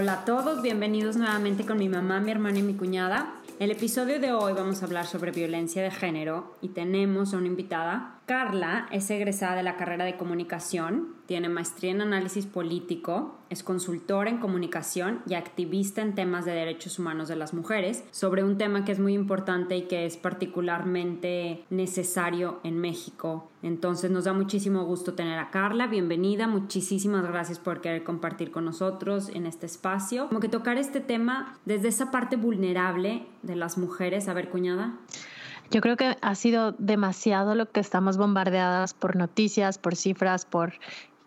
Hola a todos, bienvenidos nuevamente con mi mamá, mi hermana y mi cuñada. El episodio de hoy vamos a hablar sobre violencia de género y tenemos a una invitada Carla es egresada de la carrera de comunicación, tiene maestría en análisis político, es consultora en comunicación y activista en temas de derechos humanos de las mujeres, sobre un tema que es muy importante y que es particularmente necesario en México. Entonces nos da muchísimo gusto tener a Carla, bienvenida, muchísimas gracias por querer compartir con nosotros en este espacio. Como que tocar este tema desde esa parte vulnerable de las mujeres, a ver cuñada. Yo creo que ha sido demasiado lo que estamos bombardeadas por noticias, por cifras, por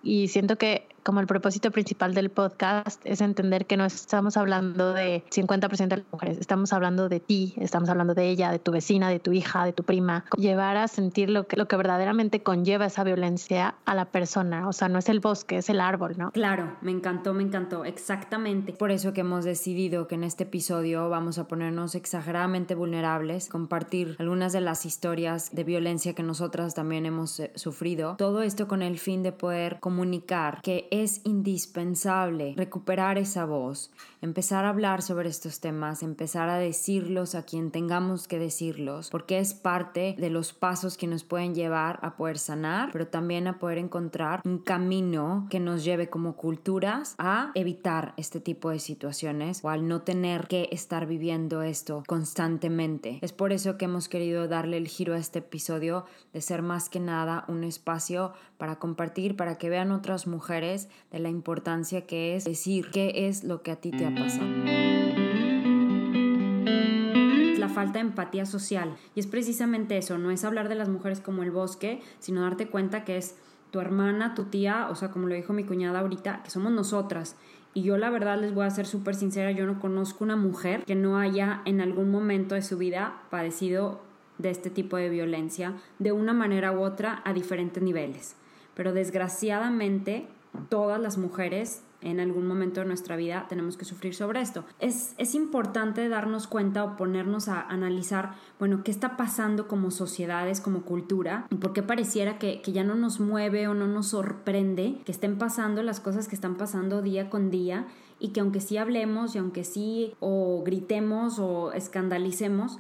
y siento que como el propósito principal del podcast es entender que no estamos hablando de 50% de las mujeres, estamos hablando de ti, estamos hablando de ella, de tu vecina, de tu hija, de tu prima. Llevar a sentir lo que, lo que verdaderamente conlleva esa violencia a la persona. O sea, no es el bosque, es el árbol, ¿no? Claro, me encantó, me encantó, exactamente. Por eso que hemos decidido que en este episodio vamos a ponernos exageradamente vulnerables, compartir algunas de las historias de violencia que nosotras también hemos eh, sufrido. Todo esto con el fin de poder comunicar que es indispensable recuperar esa voz, empezar a hablar sobre estos temas, empezar a decirlos a quien tengamos que decirlos, porque es parte de los pasos que nos pueden llevar a poder sanar, pero también a poder encontrar un camino que nos lleve como culturas a evitar este tipo de situaciones o al no tener que estar viviendo esto constantemente. Es por eso que hemos querido darle el giro a este episodio de ser más que nada un espacio para compartir, para que vean otras mujeres de la importancia que es decir qué es lo que a ti te ha pasado la falta de empatía social. Y es precisamente eso, no es hablar de las mujeres como el bosque, sino darte cuenta que es tu hermana, tu tía, o sea, como lo dijo mi cuñada ahorita, que somos nosotras. Y yo la verdad les voy a ser súper sincera, yo no conozco una mujer que no haya en algún momento de su vida padecido de este tipo de violencia, de una manera u otra, a diferentes niveles. Pero desgraciadamente todas las mujeres en algún momento de nuestra vida tenemos que sufrir sobre esto. Es, es, importante darnos cuenta o ponernos a analizar, bueno, qué está pasando como sociedades, como cultura, y por qué pareciera que, que ya no nos mueve o no nos sorprende que estén pasando las cosas que están pasando día con día y que aunque sí hablemos y aunque sí o gritemos o escandalicemos,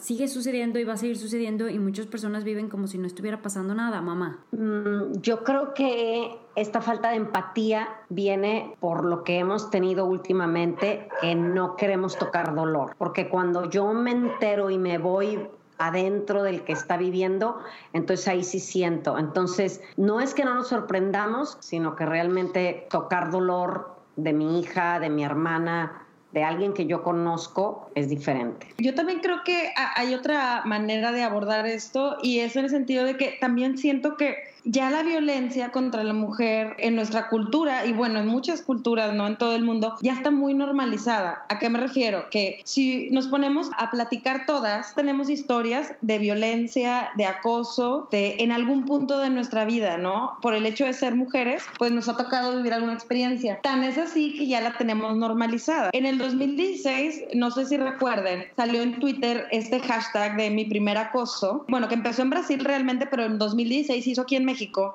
sigue sucediendo y va a seguir sucediendo y muchas personas viven como si no estuviera pasando nada, mamá. Mm, yo creo que esta falta de empatía viene por lo que hemos tenido últimamente, que no queremos tocar dolor, porque cuando yo me entero y me voy adentro del que está viviendo, entonces ahí sí siento. Entonces, no es que no nos sorprendamos, sino que realmente tocar dolor de mi hija, de mi hermana, de alguien que yo conozco es diferente. Yo también creo que hay otra manera de abordar esto y es en el sentido de que también siento que ya la violencia contra la mujer en nuestra cultura y bueno, en muchas culturas, no en todo el mundo, ya está muy normalizada. ¿A qué me refiero? Que si nos ponemos a platicar todas, tenemos historias de violencia, de acoso, de en algún punto de nuestra vida, ¿no? Por el hecho de ser mujeres, pues nos ha tocado vivir alguna experiencia. Tan es así que ya la tenemos normalizada. En el 2016, no sé si recuerden, salió en Twitter este hashtag de mi primer acoso, bueno, que empezó en Brasil realmente, pero en 2016 hizo aquí en México,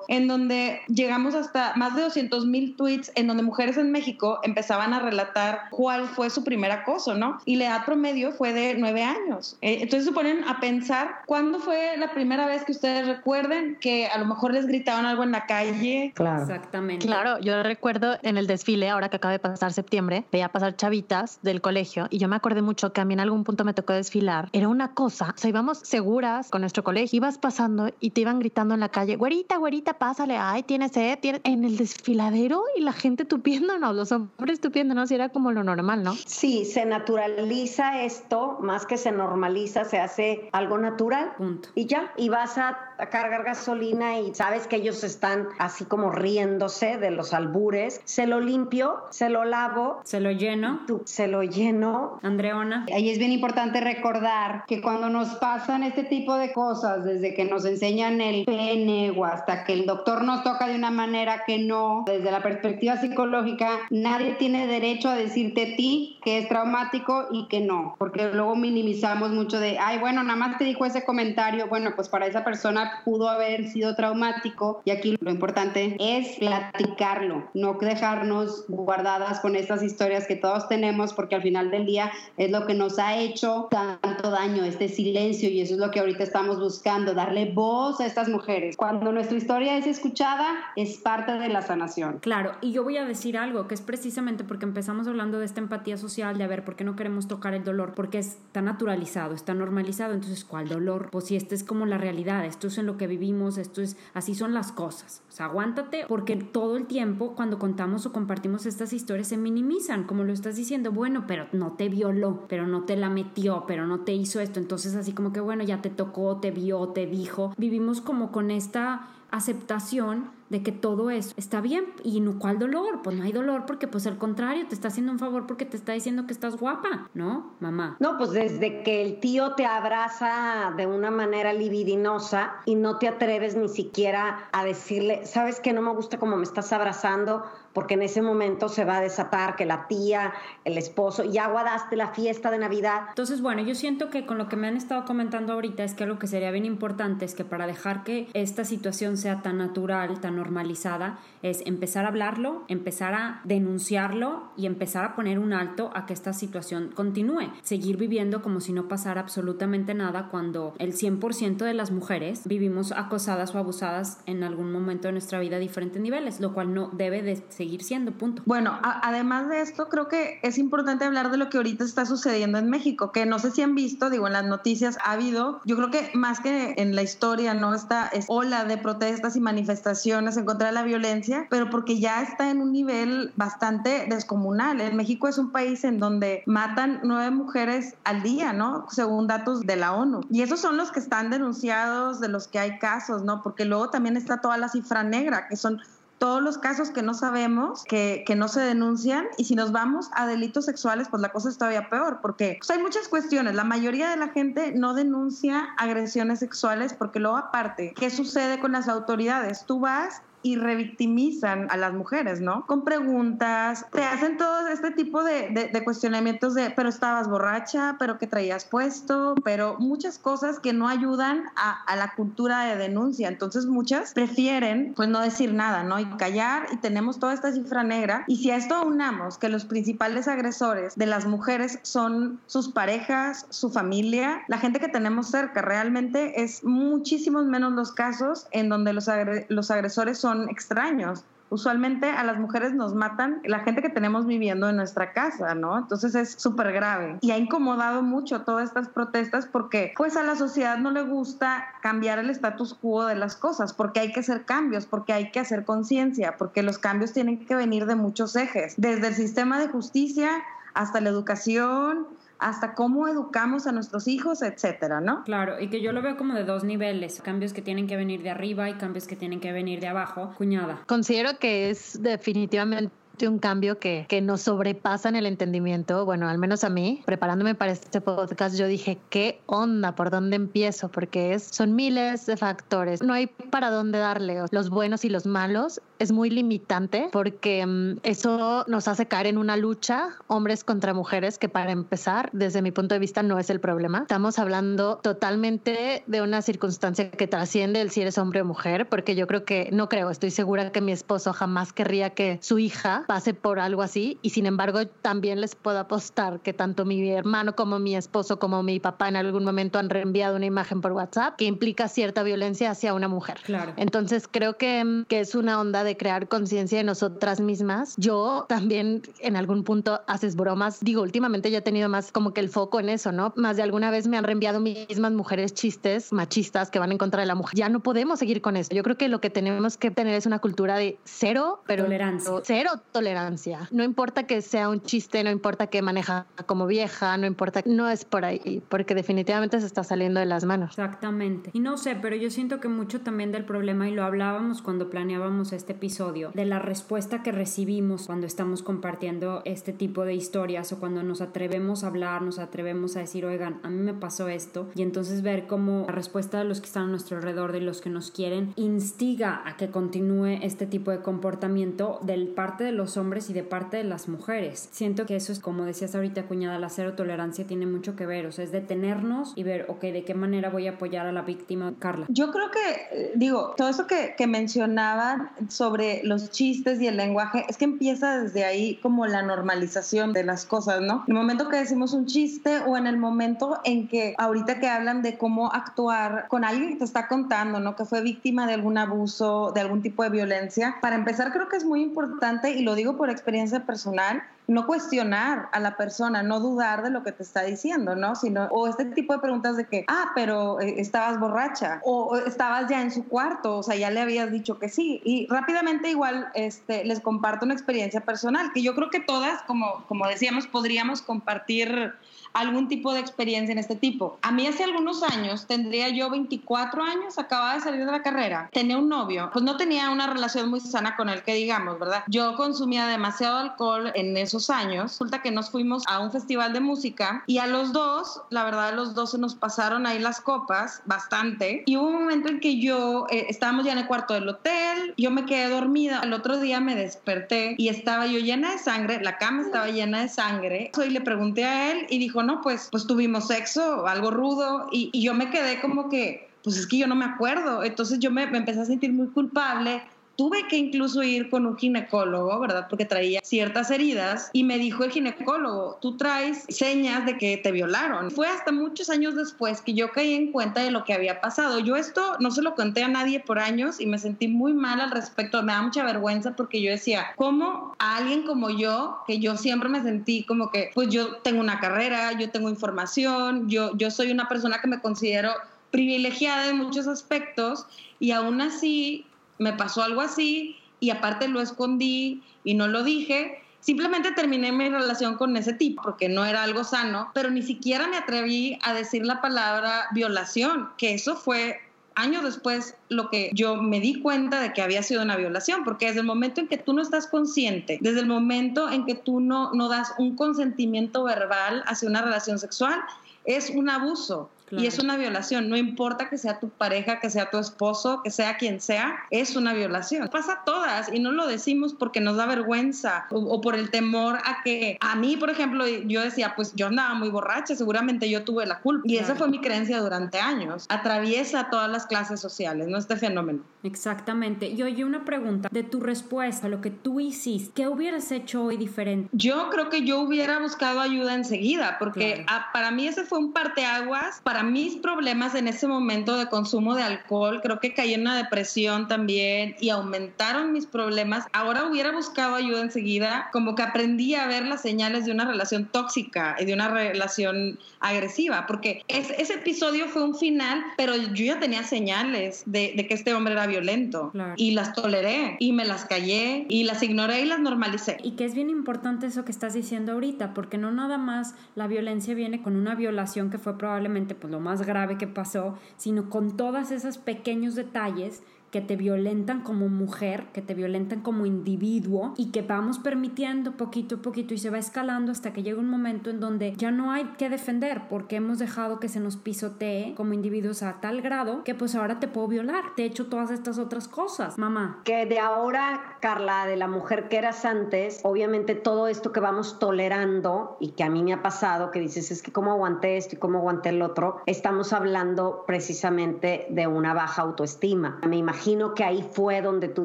en donde llegamos hasta más de 200 mil tweets en donde mujeres en México empezaban a relatar cuál fue su primer acoso, ¿no? Y la edad promedio fue de nueve años. Eh, entonces se ponen a pensar cuándo fue la primera vez que ustedes recuerden que a lo mejor les gritaban algo en la calle. Claro. Exactamente. Claro, yo recuerdo en el desfile, ahora que acaba de pasar septiembre, veía pasar chavitas del colegio y yo me acordé mucho que a mí en algún punto me tocó desfilar. Era una cosa, o sea, íbamos seguras con nuestro colegio, ibas pasando y te iban gritando en la calle, güerita güerita, güerita, pásale, ay, tiene sed, tiene... en el desfiladero y la gente tupiéndonos, los hombres tupiéndonos, y era como lo normal, ¿no? Sí, se naturaliza esto, más que se normaliza, se hace algo natural. Punto. Y ya, y vas a, cargar gasolina y sabes que ellos están así como riéndose de los albures, se lo limpio, se lo lavo. Se lo lleno. Tú, se lo lleno. Andreona. Ahí es bien importante recordar que cuando nos pasan este tipo de cosas, desde que nos enseñan el pene o hasta que el doctor nos toca de una manera que no, desde la perspectiva psicológica, nadie tiene derecho a decirte a ti que es traumático y que no, porque luego minimizamos mucho de, ay, bueno, nada más te dijo ese comentario, bueno, pues para esa persona pudo haber sido traumático y aquí lo importante es platicarlo, no dejarnos guardadas con estas historias que todos tenemos porque al final del día es lo que nos ha hecho tanto daño, este silencio y eso es lo que ahorita estamos buscando, darle voz a estas mujeres. Cuando nuestra historia es escuchada, es parte de la sanación. Claro, y yo voy a decir algo que es precisamente porque empezamos hablando de esta empatía social, de a ver, ¿por qué no queremos tocar el dolor? Porque está naturalizado, está normalizado, entonces ¿cuál dolor? Pues si esta es como la realidad, esto es en lo que vivimos, esto es, así son las cosas. O sea, aguántate porque todo el tiempo cuando contamos o compartimos estas historias se minimizan, como lo estás diciendo, bueno, pero no te violó, pero no te la metió, pero no te hizo esto, entonces así como que bueno, ya te tocó, te vio, te dijo, vivimos como con esta aceptación de que todo eso está bien y no cuál dolor, pues no hay dolor porque pues al contrario te está haciendo un favor porque te está diciendo que estás guapa, ¿no, mamá? No, pues desde que el tío te abraza de una manera libidinosa y no te atreves ni siquiera a decirle, sabes que no me gusta como me estás abrazando porque en ese momento se va a desatar que la tía, el esposo, ya guardaste la fiesta de Navidad. Entonces, bueno, yo siento que con lo que me han estado comentando ahorita es que algo que sería bien importante es que para dejar que esta situación sea tan natural, tan normalizada, es empezar a hablarlo, empezar a denunciarlo y empezar a poner un alto a que esta situación continúe. Seguir viviendo como si no pasara absolutamente nada cuando el 100% de las mujeres vivimos acosadas o abusadas en algún momento de nuestra vida a diferentes niveles, lo cual no debe de seguir siendo, punto. Bueno, además de esto, creo que es importante hablar de lo que ahorita está sucediendo en México, que no sé si han visto, digo, en las noticias ha habido, yo creo que más que en la historia, ¿no? Esta ola de protestas y manifestaciones en contra de la violencia, pero porque ya está en un nivel bastante descomunal. En México es un país en donde matan nueve mujeres al día, ¿no? Según datos de la ONU. Y esos son los que están denunciados, de los que hay casos, ¿no? Porque luego también está toda la cifra negra, que son todos los casos que no sabemos, que, que, no se denuncian, y si nos vamos a delitos sexuales, pues la cosa es todavía peor, porque pues, hay muchas cuestiones. La mayoría de la gente no denuncia agresiones sexuales porque luego aparte, ¿qué sucede con las autoridades? Tú vas y revictimizan a las mujeres, ¿no? Con preguntas, te hacen todo este tipo de, de, cuestionamientos de, pero estabas borracha, pero que traías puesto, pero muchas cosas que no ayudan a, a, la cultura de denuncia. Entonces muchas prefieren pues no decir nada, ¿no? Y callar y tenemos toda esta cifra negra. Y si a esto aunamos que los principales agresores de las mujeres son sus parejas, su familia, la gente que tenemos cerca, realmente es muchísimos menos los casos en donde los, los agresores son extraños. Usualmente a las mujeres nos matan la gente que tenemos viviendo en nuestra casa, ¿no? Entonces es súper grave. Y ha incomodado mucho todas estas protestas porque pues a la sociedad no le gusta cambiar el status quo de las cosas, porque hay que hacer cambios, porque hay que hacer conciencia, porque los cambios tienen que venir de muchos ejes, desde el sistema de justicia hasta la educación, hasta cómo educamos a nuestros hijos, etcétera, ¿no? Claro, y que yo lo veo como de dos niveles, cambios que tienen que venir de arriba y cambios que tienen que venir de abajo. Cuñada. Considero que es definitivamente un cambio que, que nos sobrepasa en el entendimiento. Bueno, al menos a mí, preparándome para este podcast, yo dije, ¿qué onda? ¿Por dónde empiezo? Porque es, son miles de factores. No hay para dónde darle los buenos y los malos. Es muy limitante porque mm, eso nos hace caer en una lucha, hombres contra mujeres, que para empezar, desde mi punto de vista, no es el problema. Estamos hablando totalmente de una circunstancia que trasciende el si eres hombre o mujer, porque yo creo que, no creo, estoy segura que mi esposo jamás querría que su hija pase por algo así y sin embargo también les puedo apostar que tanto mi hermano como mi esposo como mi papá en algún momento han reenviado una imagen por WhatsApp que implica cierta violencia hacia una mujer. Claro. Entonces creo que, que es una onda de crear conciencia de nosotras mismas. Yo también en algún punto haces bromas. Digo, últimamente ya he tenido más como que el foco en eso, ¿no? Más de alguna vez me han reenviado mismas mujeres chistes machistas que van en contra de la mujer. Ya no podemos seguir con eso. Yo creo que lo que tenemos que tener es una cultura de cero, pero tolerancia. Cero tolerancia. No importa que sea un chiste, no importa que maneja como vieja, no importa, no es por ahí, porque definitivamente se está saliendo de las manos. Exactamente. Y no sé, pero yo siento que mucho también del problema, y lo hablábamos cuando planeábamos este episodio, de la respuesta que recibimos cuando estamos compartiendo este tipo de historias o cuando nos atrevemos a hablar, nos atrevemos a decir, oigan, a mí me pasó esto, y entonces ver cómo la respuesta de los que están a nuestro alrededor, de los que nos quieren, instiga a que continúe este tipo de comportamiento de parte de los hombres y de parte de las mujeres. Siento que eso es, como decías ahorita, cuñada, la cero tolerancia tiene mucho que ver, o sea, es detenernos y ver, ok, ¿de qué manera voy a apoyar a la víctima, Carla? Yo creo que, eh, digo, todo eso que, que mencionaban sobre los chistes y el lenguaje, es que empieza desde ahí como la normalización de las cosas, ¿no? El momento que decimos un chiste o en el momento en que ahorita que hablan de cómo actuar con alguien que te está contando, ¿no? Que fue víctima de algún abuso, de algún tipo de violencia. Para empezar, creo que es muy importante, y lo digo por experiencia personal, no cuestionar a la persona, no dudar de lo que te está diciendo, ¿no? Sino, o este tipo de preguntas de que, ah, pero eh, estabas borracha, o, estabas ya en su cuarto, o sea, ya le habías dicho que sí. Y rápidamente igual este, les comparto una experiencia personal, que yo creo que todas, como, como decíamos, podríamos compartir algún tipo de experiencia en este tipo. A mí hace algunos años, tendría yo 24 años, acababa de salir de la carrera, tenía un novio, pues no tenía una relación muy sana con él, que digamos, ¿verdad? Yo consumía demasiado alcohol en esos años, resulta que nos fuimos a un festival de música y a los dos, la verdad, a los dos se nos pasaron ahí las copas bastante y hubo un momento en que yo eh, estábamos ya en el cuarto del hotel, yo me quedé dormida, al otro día me desperté y estaba yo llena de sangre, la cama estaba llena de sangre, y le pregunté a él y dijo, pues, pues tuvimos sexo, algo rudo, y, y yo me quedé como que, pues es que yo no me acuerdo. Entonces yo me, me empecé a sentir muy culpable tuve que incluso ir con un ginecólogo, ¿verdad? Porque traía ciertas heridas y me dijo el ginecólogo, tú traes señas de que te violaron. Fue hasta muchos años después que yo caí en cuenta de lo que había pasado. Yo esto no se lo conté a nadie por años y me sentí muy mal al respecto. Me da mucha vergüenza porque yo decía, ¿cómo a alguien como yo, que yo siempre me sentí como que, pues yo tengo una carrera, yo tengo información, yo, yo soy una persona que me considero privilegiada en muchos aspectos y aún así me pasó algo así y aparte lo escondí y no lo dije. Simplemente terminé mi relación con ese tipo porque no era algo sano, pero ni siquiera me atreví a decir la palabra violación, que eso fue años después lo que yo me di cuenta de que había sido una violación, porque desde el momento en que tú no estás consciente, desde el momento en que tú no, no das un consentimiento verbal hacia una relación sexual, es un abuso. Y es una violación, no importa que sea tu pareja, que sea tu esposo, que sea quien sea, es una violación. Pasa a todas y no lo decimos porque nos da vergüenza o, por el temor a que a mí, por ejemplo, yo decía, pues yo andaba muy borracha, seguramente yo tuve la culpa. Y esa fue mi creencia durante años. Atraviesa todas las clases sociales, ¿no? Este fenómeno. Exactamente. Y oye, una pregunta de tu respuesta, a lo que tú hiciste, ¿qué hubieras hecho hoy diferente? Yo creo que yo hubiera buscado ayuda enseguida, porque para mí ese fue un parteaguas para mis problemas en ese momento de consumo de alcohol, creo que caí en una depresión también y aumentaron mis problemas. Ahora hubiera buscado ayuda enseguida, como que aprendí a ver las señales de una relación tóxica y de una relación agresiva, porque ese episodio fue un final, pero yo ya tenía señales de, que este hombre era violento y las toleré y me las callé y las ignoré y las normalicé. Y que es bien importante eso que estás diciendo ahorita, porque no nada más la violencia viene con una violación que fue probablemente pues, lo más grave que pasó, sino con todos esos pequeños detalles que te violentan como mujer, que te violentan como individuo y que vamos permitiendo poquito a poquito y se va escalando hasta que llega un momento en donde ya no hay que defender porque hemos dejado que se nos pisotee como individuos a tal grado que pues ahora te puedo violar, te he hecho todas estas otras cosas, mamá. Que de ahora, Carla, de la mujer que eras antes, obviamente todo esto que vamos tolerando y que a mí me ha pasado, que dices es que cómo aguanté esto y cómo aguanté el otro, estamos hablando precisamente de una baja autoestima. Me imagino imagino que ahí fue donde tú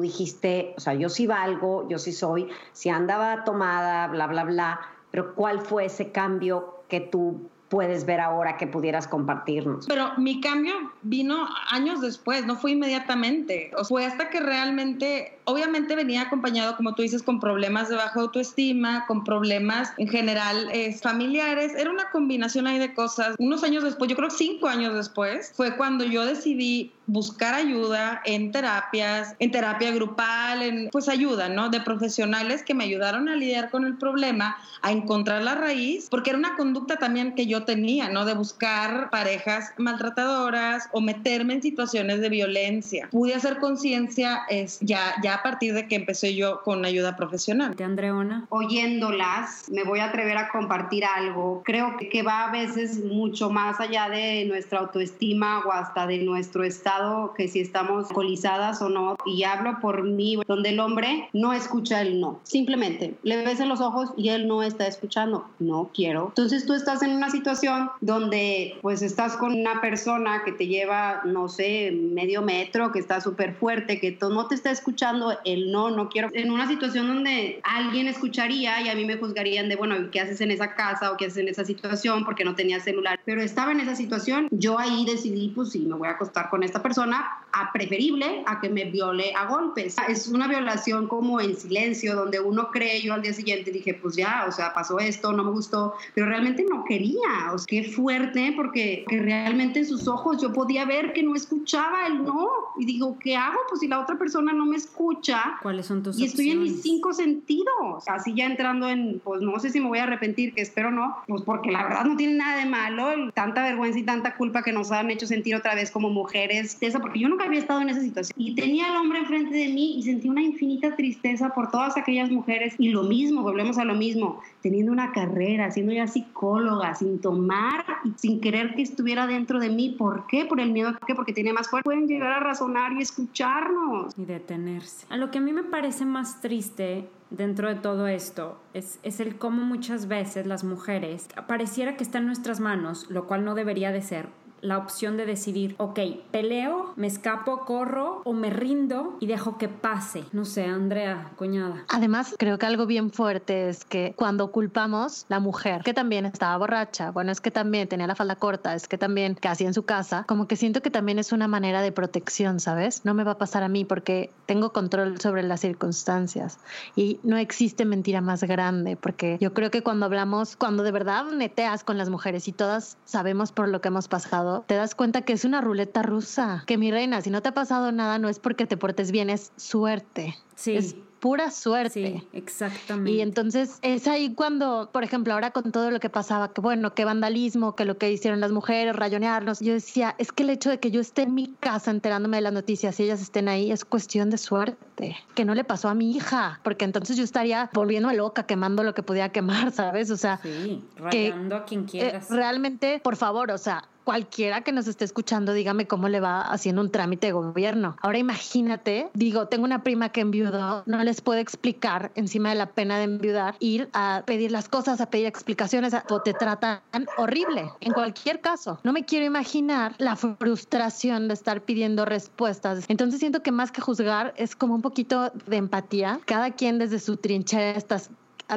dijiste, o sea, yo sí valgo, yo sí soy, si andaba tomada, bla, bla, bla, pero ¿cuál fue ese cambio que tú puedes ver ahora que pudieras compartirnos? Pero mi cambio vino años después, no fue inmediatamente. O fue hasta que realmente, obviamente venía acompañado, como tú dices, con problemas de baja autoestima, con problemas en general familiares. Era una combinación ahí de cosas. Unos años después, yo creo cinco años después, fue cuando yo decidí buscar ayuda en terapias, en terapia grupal, en pues ayuda, ¿no? De profesionales que me ayudaron a lidiar con el problema, a encontrar la raíz, porque era una conducta también que yo tenía, ¿no? De buscar parejas maltratadoras o meterme en situaciones de violencia. Pude hacer conciencia es ya ya a partir de que empecé yo con ayuda profesional. ¿De Andreona? Oyéndolas, me voy a atrever a compartir algo. Creo que, va a veces mucho más allá de nuestra autoestima o hasta de nuestro estado, que si estamos alcoholizadas o no. Y hablo por mí, donde el hombre no escucha el no. Simplemente le ves en los ojos y él no está escuchando. No quiero. Entonces tú estás en una situación donde pues estás con una persona que te lleva, no sé, medio metro, que está súper fuerte, que no te está escuchando el no, no quiero. En una situación donde alguien escucharía y a mí me juzgarían de, bueno, ¿qué haces en esa casa o qué haces en esa situación? Porque no tenía celular. Pero estaba en esa situación, yo ahí decidí, pues sí, me voy a acostar con esta persona, a preferible a que me viole a golpes. Es una violación como en silencio, donde uno cree, yo al día siguiente dije, pues ya, o sea, pasó esto, no me gustó, pero realmente no quería. O sea, qué fuerte, porque que realmente en sus ojos yo podía ver que no escuchaba el no. Y digo, ¿qué hago? Pues si la otra persona no me escucha. ¿Cuáles son tus Y estoy en mis cinco sentidos. Así ya entrando en, pues no sé si me voy a arrepentir, que espero no, pues porque la verdad no tiene nada de malo, tanta vergüenza y tanta culpa que nos han hecho sentir otra vez como mujeres, esa, porque yo nunca había estado en esa situación. Y tenía al hombre enfrente de mí y sentí una infinita tristeza por todas aquellas mujeres. Y lo mismo, volvemos a lo mismo, teniendo una carrera, siendo ya psicóloga, sin tomar y sin querer que estuviera dentro de mí. ¿Por qué? Por el miedo. ¿Por qué? Porque tiene más fuerza. Pueden llegar a razonar y escucharnos. Y detenerse. A lo que a mí me parece más triste dentro de todo esto es, es, el cómo muchas veces las mujeres pareciera que está en nuestras manos, lo cual no debería de ser, la opción de decidir, ok, peleo, me escapo, corro o me rindo y dejo que pase. No sé, Andrea, cuñada. Además, creo que algo bien fuerte es que cuando culpamos la mujer, que también estaba borracha, bueno, es que también tenía la falda corta, es que también casi en su casa, como que siento que también es una manera de protección, ¿sabes? No me va a pasar a mí porque tengo control sobre las circunstancias y no existe mentira más grande porque yo creo que cuando hablamos, cuando de verdad neteas con las mujeres y todas sabemos por lo que hemos pasado, te das cuenta que es una ruleta rusa. Que mi reina, si no te ha pasado nada, no es porque te portes bien, es suerte. Sí. Es pura suerte. Sí, exactamente. Y entonces es ahí cuando, por ejemplo, ahora con todo lo que pasaba, que bueno, que vandalismo, que lo que hicieron las mujeres, rayonearnos, yo decía, es que el hecho de que yo esté en mi casa enterándome de las noticias y ellas estén ahí es cuestión de suerte, que no le pasó a mi hija, porque entonces yo estaría volviendo loca, quemando lo que podía quemar, ¿sabes? O sea, sí, rayando a quien quieras. Eh, realmente, por favor, o sea, cualquiera que nos esté escuchando, dígame cómo le va haciendo un trámite de gobierno. Ahora imagínate, digo, tengo una prima que enviudó, no les puedo explicar encima de la pena de enviudar, ir a pedir las cosas, a pedir explicaciones, o te tratan horrible. En cualquier caso, no me quiero imaginar la frustración de estar pidiendo respuestas. Entonces siento que más que juzgar es como un poquito de empatía. Cada quien desde su trinchera está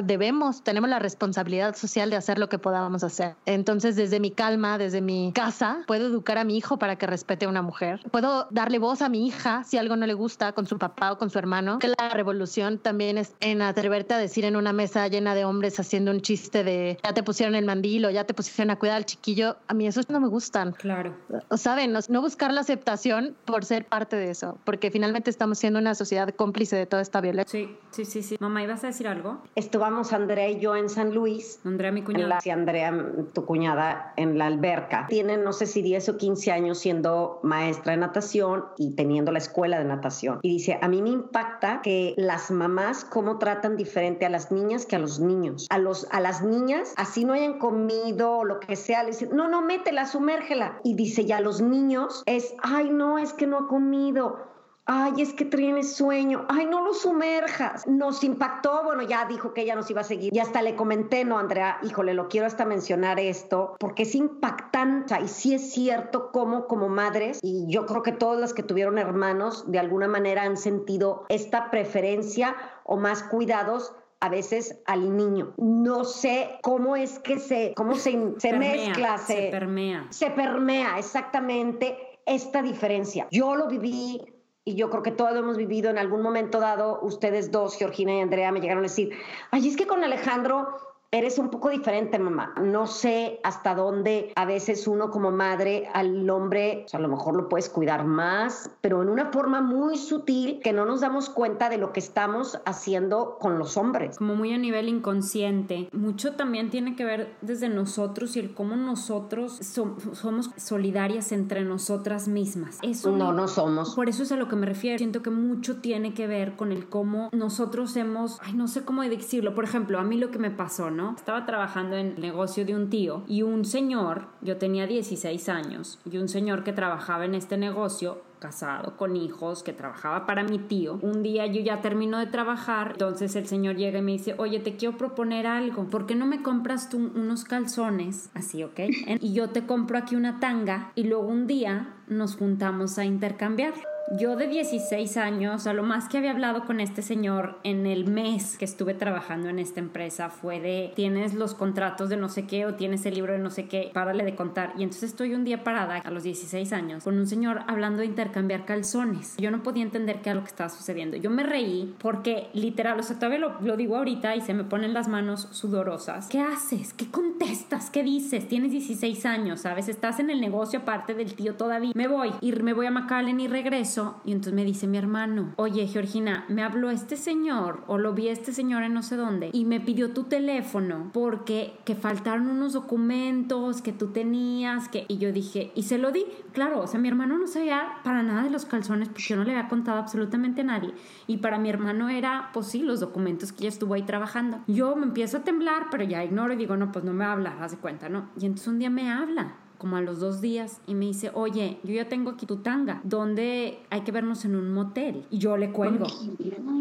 debemos, tenemos la responsabilidad social de hacer lo que podamos hacer. Entonces, desde mi calma, desde mi casa, puedo educar a mi hijo para que respete a una mujer. Puedo darle voz a mi hija si algo no le gusta con su papá o con su hermano. Que la revolución también es en atreverte a decir en una mesa llena de hombres haciendo un chiste de ya te pusieron el mandil o ya te pusieron a cuidar al chiquillo. A mí esos no me gustan. Claro. O saben, no buscar la aceptación por ser parte de eso, porque finalmente estamos siendo una sociedad cómplice de toda esta violencia. Sí, sí, sí, sí. Mamá, ¿ibas a decir algo? Esto vamos Andrea y yo en San Luis. Andrea, mi cuñada. sí, Andrea, tu cuñada, en la alberca. Tienen, no sé si 10 o 15 años siendo maestra de natación y teniendo la escuela de natación. Y dice, a mí me impacta que las mamás cómo tratan diferente a las niñas que a los niños. A, los, a las niñas, así no hayan comido o lo que sea, le dicen, no, no, métela, sumérgela. Y dice, ya los niños es, ay, no, es que no ha comido ay, es que tienes sueño, ay, no lo sumerjas. Nos impactó, bueno, ya dijo que ella nos iba a seguir. Y hasta le comenté, no, Andrea, híjole, lo quiero hasta mencionar esto, porque es impactante y sí es cierto cómo como madres, y yo creo que todas las que tuvieron hermanos de alguna manera han sentido esta preferencia o más cuidados a veces al niño. No sé cómo es que se, cómo se, se mezcla, se, se permea. Se permea exactamente esta diferencia. Yo lo viví y yo creo que todos hemos vivido en algún momento dado, ustedes dos, Georgina y Andrea, me llegaron a decir, ay, es que con Alejandro eres un poco diferente, mamá. No sé hasta dónde a veces uno como madre al hombre, a lo mejor lo puedes cuidar más, pero en una forma muy sutil que no nos damos cuenta de lo que estamos haciendo con los hombres. Como muy a nivel inconsciente. Mucho también tiene que ver desde nosotros y el cómo nosotros somos solidarias entre nosotras mismas. Eso no, no somos. Por eso es a lo que me refiero. Siento que mucho tiene que ver con el cómo nosotros hemos, ay, no sé cómo decirlo. Por ejemplo, a mí lo que me pasó, ¿no? Estaba trabajando en el negocio de un tío y un señor, yo tenía 16 años, y un señor que trabajaba en este negocio casado, con hijos, que trabajaba para mi tío. Un día yo ya termino de trabajar, entonces el señor llega y me dice, oye, te quiero proponer algo, ¿por qué no me compras tú unos calzones? Así, ¿ok? Y yo te compro aquí una tanga y luego un día nos juntamos a intercambiar. Yo de 16 años, a lo más que había hablado con este señor en el mes que estuve trabajando en esta empresa fue de tienes los contratos de no sé qué o tienes el libro de no sé qué, párale de contar. Y entonces estoy un día parada a los 16 años con un señor hablando de intercambiar calzones. Yo no podía entender qué era lo que estaba sucediendo. Yo me reí porque literal, o sea, todavía lo, digo ahorita y se me ponen las manos sudorosas. ¿Qué haces? ¿Qué contestas? ¿Qué dices? Tienes 16 años, ¿sabes? Estás en el negocio aparte del tío todavía. Me voy y me voy a McAllen y regreso y entonces me dice mi hermano, oye Georgina, me habló este señor o lo vi este señor en no sé dónde y me pidió tu teléfono porque que faltaron unos documentos que tú tenías, que... Y yo dije, y se lo di, claro, o sea, mi hermano no sabía para nada de los calzones porque yo no le había contado absolutamente a nadie. Y para mi hermano era, pues sí, los documentos que ella estuvo ahí trabajando. Yo me empiezo a temblar, pero ya ignoro y digo, no, pues no me habla, haz de cuenta, ¿no? Y entonces un día me habla como a los dos días y me dice, oye, yo ya tengo aquí tu tanga, ¿dónde hay que vernos en un motel? Y yo le cuelgo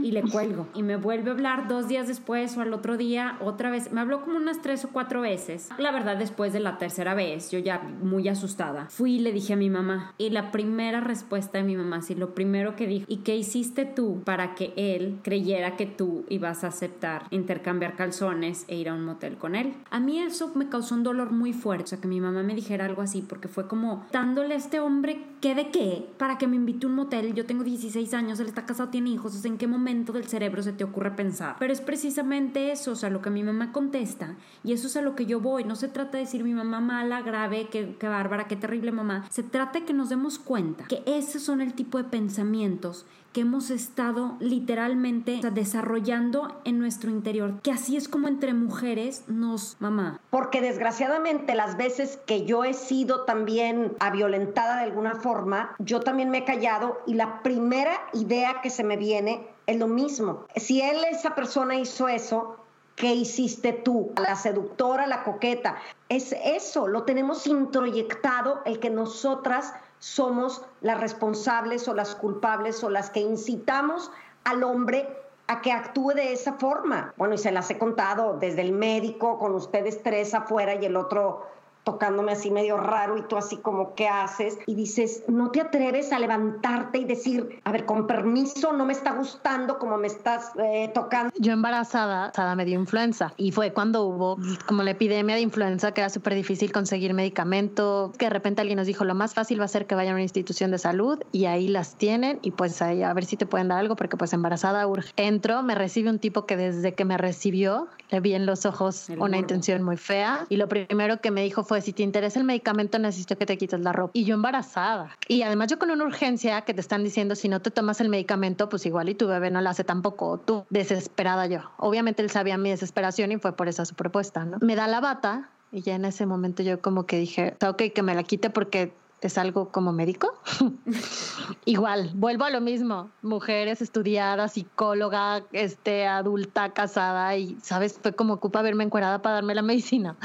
y le cuelgo y me vuelve a hablar dos días después o al otro día otra vez. Me habló como unas tres o cuatro veces. La verdad, después de la tercera vez, yo ya muy asustada, fui y le dije a mi mamá y la primera respuesta de mi mamá, sí, lo primero que dijo, ¿y qué hiciste tú para que él creyera que tú ibas a aceptar intercambiar calzones e ir a un motel con él? A mí eso me causó un dolor muy fuerte, o sea, que mi mamá me dijera algo así, porque fue como dándole a este hombre qué de qué para que me invite a un motel. Yo tengo 16 años, él está casado, tiene hijos, o sea, ¿en qué momento del cerebro se te ocurre pensar? Pero es precisamente eso, o sea, lo que mi mamá contesta, y eso es a lo que yo voy. No se trata de decir mi mamá mala, grave, qué, qué bárbara, qué terrible mamá. Se trata de que nos demos cuenta que esos son el tipo de pensamientos hemos estado literalmente desarrollando en nuestro interior, que así es como entre mujeres nos mamá. Porque desgraciadamente las veces que yo he sido también violentada de alguna forma, yo también me he callado y la primera idea que se me viene es lo mismo. Si él, esa persona hizo eso, ¿Qué hiciste tú? La seductora, la coqueta. Es eso, lo tenemos introyectado el que nosotras somos las responsables o las culpables o las que incitamos al hombre a que actúe de esa forma. Bueno, y se las he contado desde el médico, con ustedes tres afuera y el otro tocándome así medio raro y tú así como, ¿qué haces? Y dices, no te atreves a levantarte y decir, a ver, con permiso, no me está gustando como me estás eh, tocando. Yo embarazada, me dio influenza y fue cuando hubo como la epidemia de influenza que era súper difícil conseguir medicamento, que de repente alguien nos dijo, lo más fácil va a ser que vayan a una institución de salud y ahí las tienen y pues ahí a ver si te pueden dar algo porque pues embarazada urge. Entro, me recibe un tipo que desde que me recibió le vi en los ojos una intención muy fea y lo primero que me dijo fue, si te interesa el medicamento necesito que te quites la ropa. Y yo embarazada. Y además yo con una urgencia que te están diciendo, si no te tomas el medicamento, pues igual y tu bebé no lo hace tampoco. Tú, desesperada yo. Obviamente él sabía mi desesperación y fue por esa su propuesta, ¿no? Me da la bata y ya en ese momento yo como que dije, ok, que me la quite porque es algo como médico. Igual, vuelvo a lo mismo. Mujeres estudiadas, psicóloga, este, adulta, casada y, ¿sabes? Fue como ocupa verme encuerada para darme la medicina.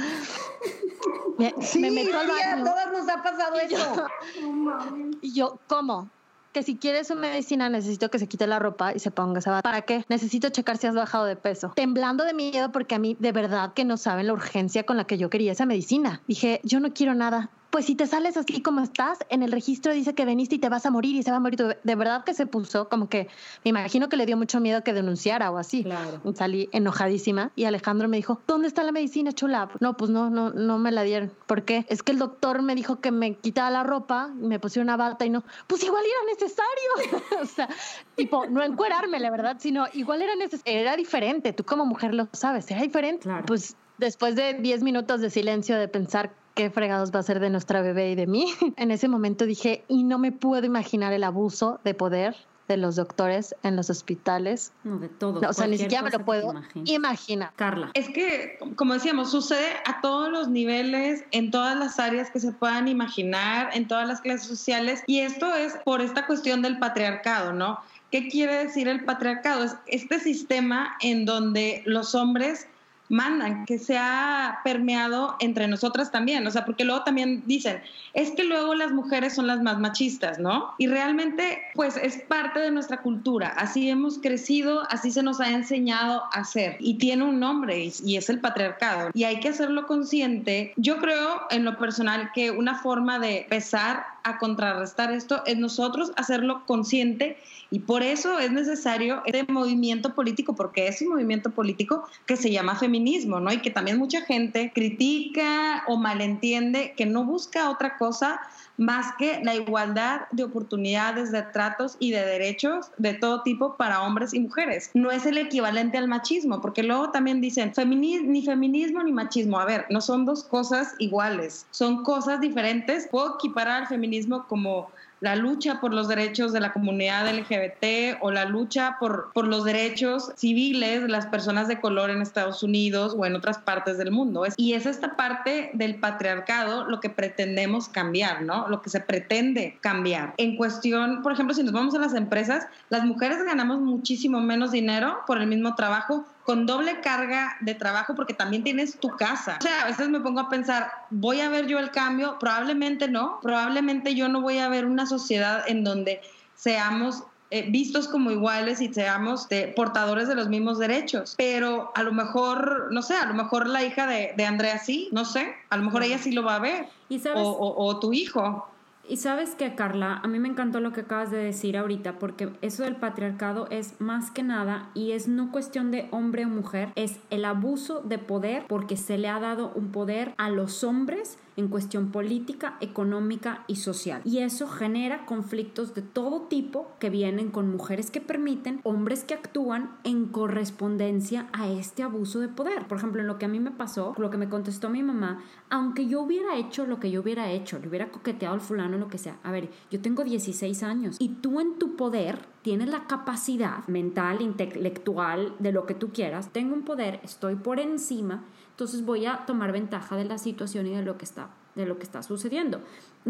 Sí, me meto al baño. a todas nos ha pasado y eso. Yo, y yo, ¿cómo? que si quieres su medicina necesito que se quite la ropa y se ponga esa ¿Para qué? Necesito checar si has bajado de peso. Temblando de miedo porque a mí de verdad que no saben la urgencia con la que yo quería esa medicina. Dije, yo no quiero nada pues si te sales así como estás, en el registro dice que veniste y te vas a morir y se va a morir. De verdad que se puso como que, me imagino que le dio mucho miedo que denunciara o así. Claro. Salí enojadísima y Alejandro me dijo, ¿dónde está la medicina, chula? No, pues no, no, no me la dieron. ¿Por qué? Es que el doctor me dijo que me quitaba la ropa, me pusieron una bata y no, pues igual era necesario. o sea, tipo, no encuerarme, la verdad, sino igual era necesario. Era diferente, tú como mujer lo sabes, era diferente. Claro. Pues después de 10 minutos de silencio de pensar qué fregados va a ser de nuestra bebé y de mí, en ese momento dije, y no me puedo imaginar el abuso de poder de los doctores en los hospitales. No, de todo. o sea, ni siquiera me lo puedo imaginar. Carla. Es que, como decíamos, sucede a todos los niveles, en todas las áreas que se puedan imaginar, en todas las clases sociales. Y esto es por esta cuestión del patriarcado, ¿no? ¿Qué quiere decir el patriarcado? Es este sistema en donde los hombres mandan, que se ha permeado entre nosotras también, o sea, porque luego también dicen, es que luego las mujeres son las más machistas, ¿no? Y realmente, pues es parte de nuestra cultura, así hemos crecido, así se nos ha enseñado a ser, y tiene un nombre, y es el patriarcado, y hay que hacerlo consciente. Yo creo, en lo personal, que una forma de empezar a contrarrestar esto es nosotros hacerlo consciente y por eso es necesario este movimiento político, porque es un movimiento político que se llama feminismo, ¿no? Y que también mucha gente critica o malentiende, que no busca otra cosa más que la igualdad de oportunidades, de tratos y de derechos de todo tipo para hombres y mujeres. No es el equivalente al machismo, porque luego también dicen ni feminismo ni machismo. A ver, no son dos cosas iguales, son cosas diferentes. Puedo equiparar al feminismo como la lucha por los derechos de la comunidad LGBT o la lucha por, por los derechos civiles de las personas de color en Estados Unidos o en otras partes del mundo. Y es esta parte del patriarcado lo que pretendemos cambiar, ¿no? Lo que se pretende cambiar. En cuestión, por ejemplo, si nos vamos a las empresas, las mujeres ganamos muchísimo menos dinero por el mismo trabajo con doble carga de trabajo porque también tienes tu casa. O sea, a veces me pongo a pensar, ¿voy a ver yo el cambio? Probablemente no. Probablemente yo no voy a ver una sociedad en donde seamos eh, vistos como iguales y seamos portadores de los mismos derechos. Pero a lo mejor, no sé, a lo mejor la hija de, Andrea sí, no sé, a lo mejor ella sí lo va a ver. ¿Y o, o tu hijo. Y sabes que, Carla, a mí me encantó lo que acabas de decir ahorita, porque eso del patriarcado es más que nada, y es no cuestión de hombre o mujer, es el abuso de poder porque se le ha dado un poder a los hombres en cuestión política, económica y social. Y eso genera conflictos de todo tipo que vienen con mujeres que permiten, hombres que actúan en correspondencia a este abuso de poder. Por ejemplo, en lo que a mí me pasó, lo que me contestó mi mamá, aunque yo hubiera hecho lo que yo hubiera hecho, le hubiera coqueteado al fulano, lo que sea. A ver, yo tengo 16 años y tú en tu poder tienes la capacidad mental, intelectual, de lo que tú quieras. Tengo un poder, estoy por encima entonces voy a tomar ventaja de la situación y de lo que está, de lo que está sucediendo.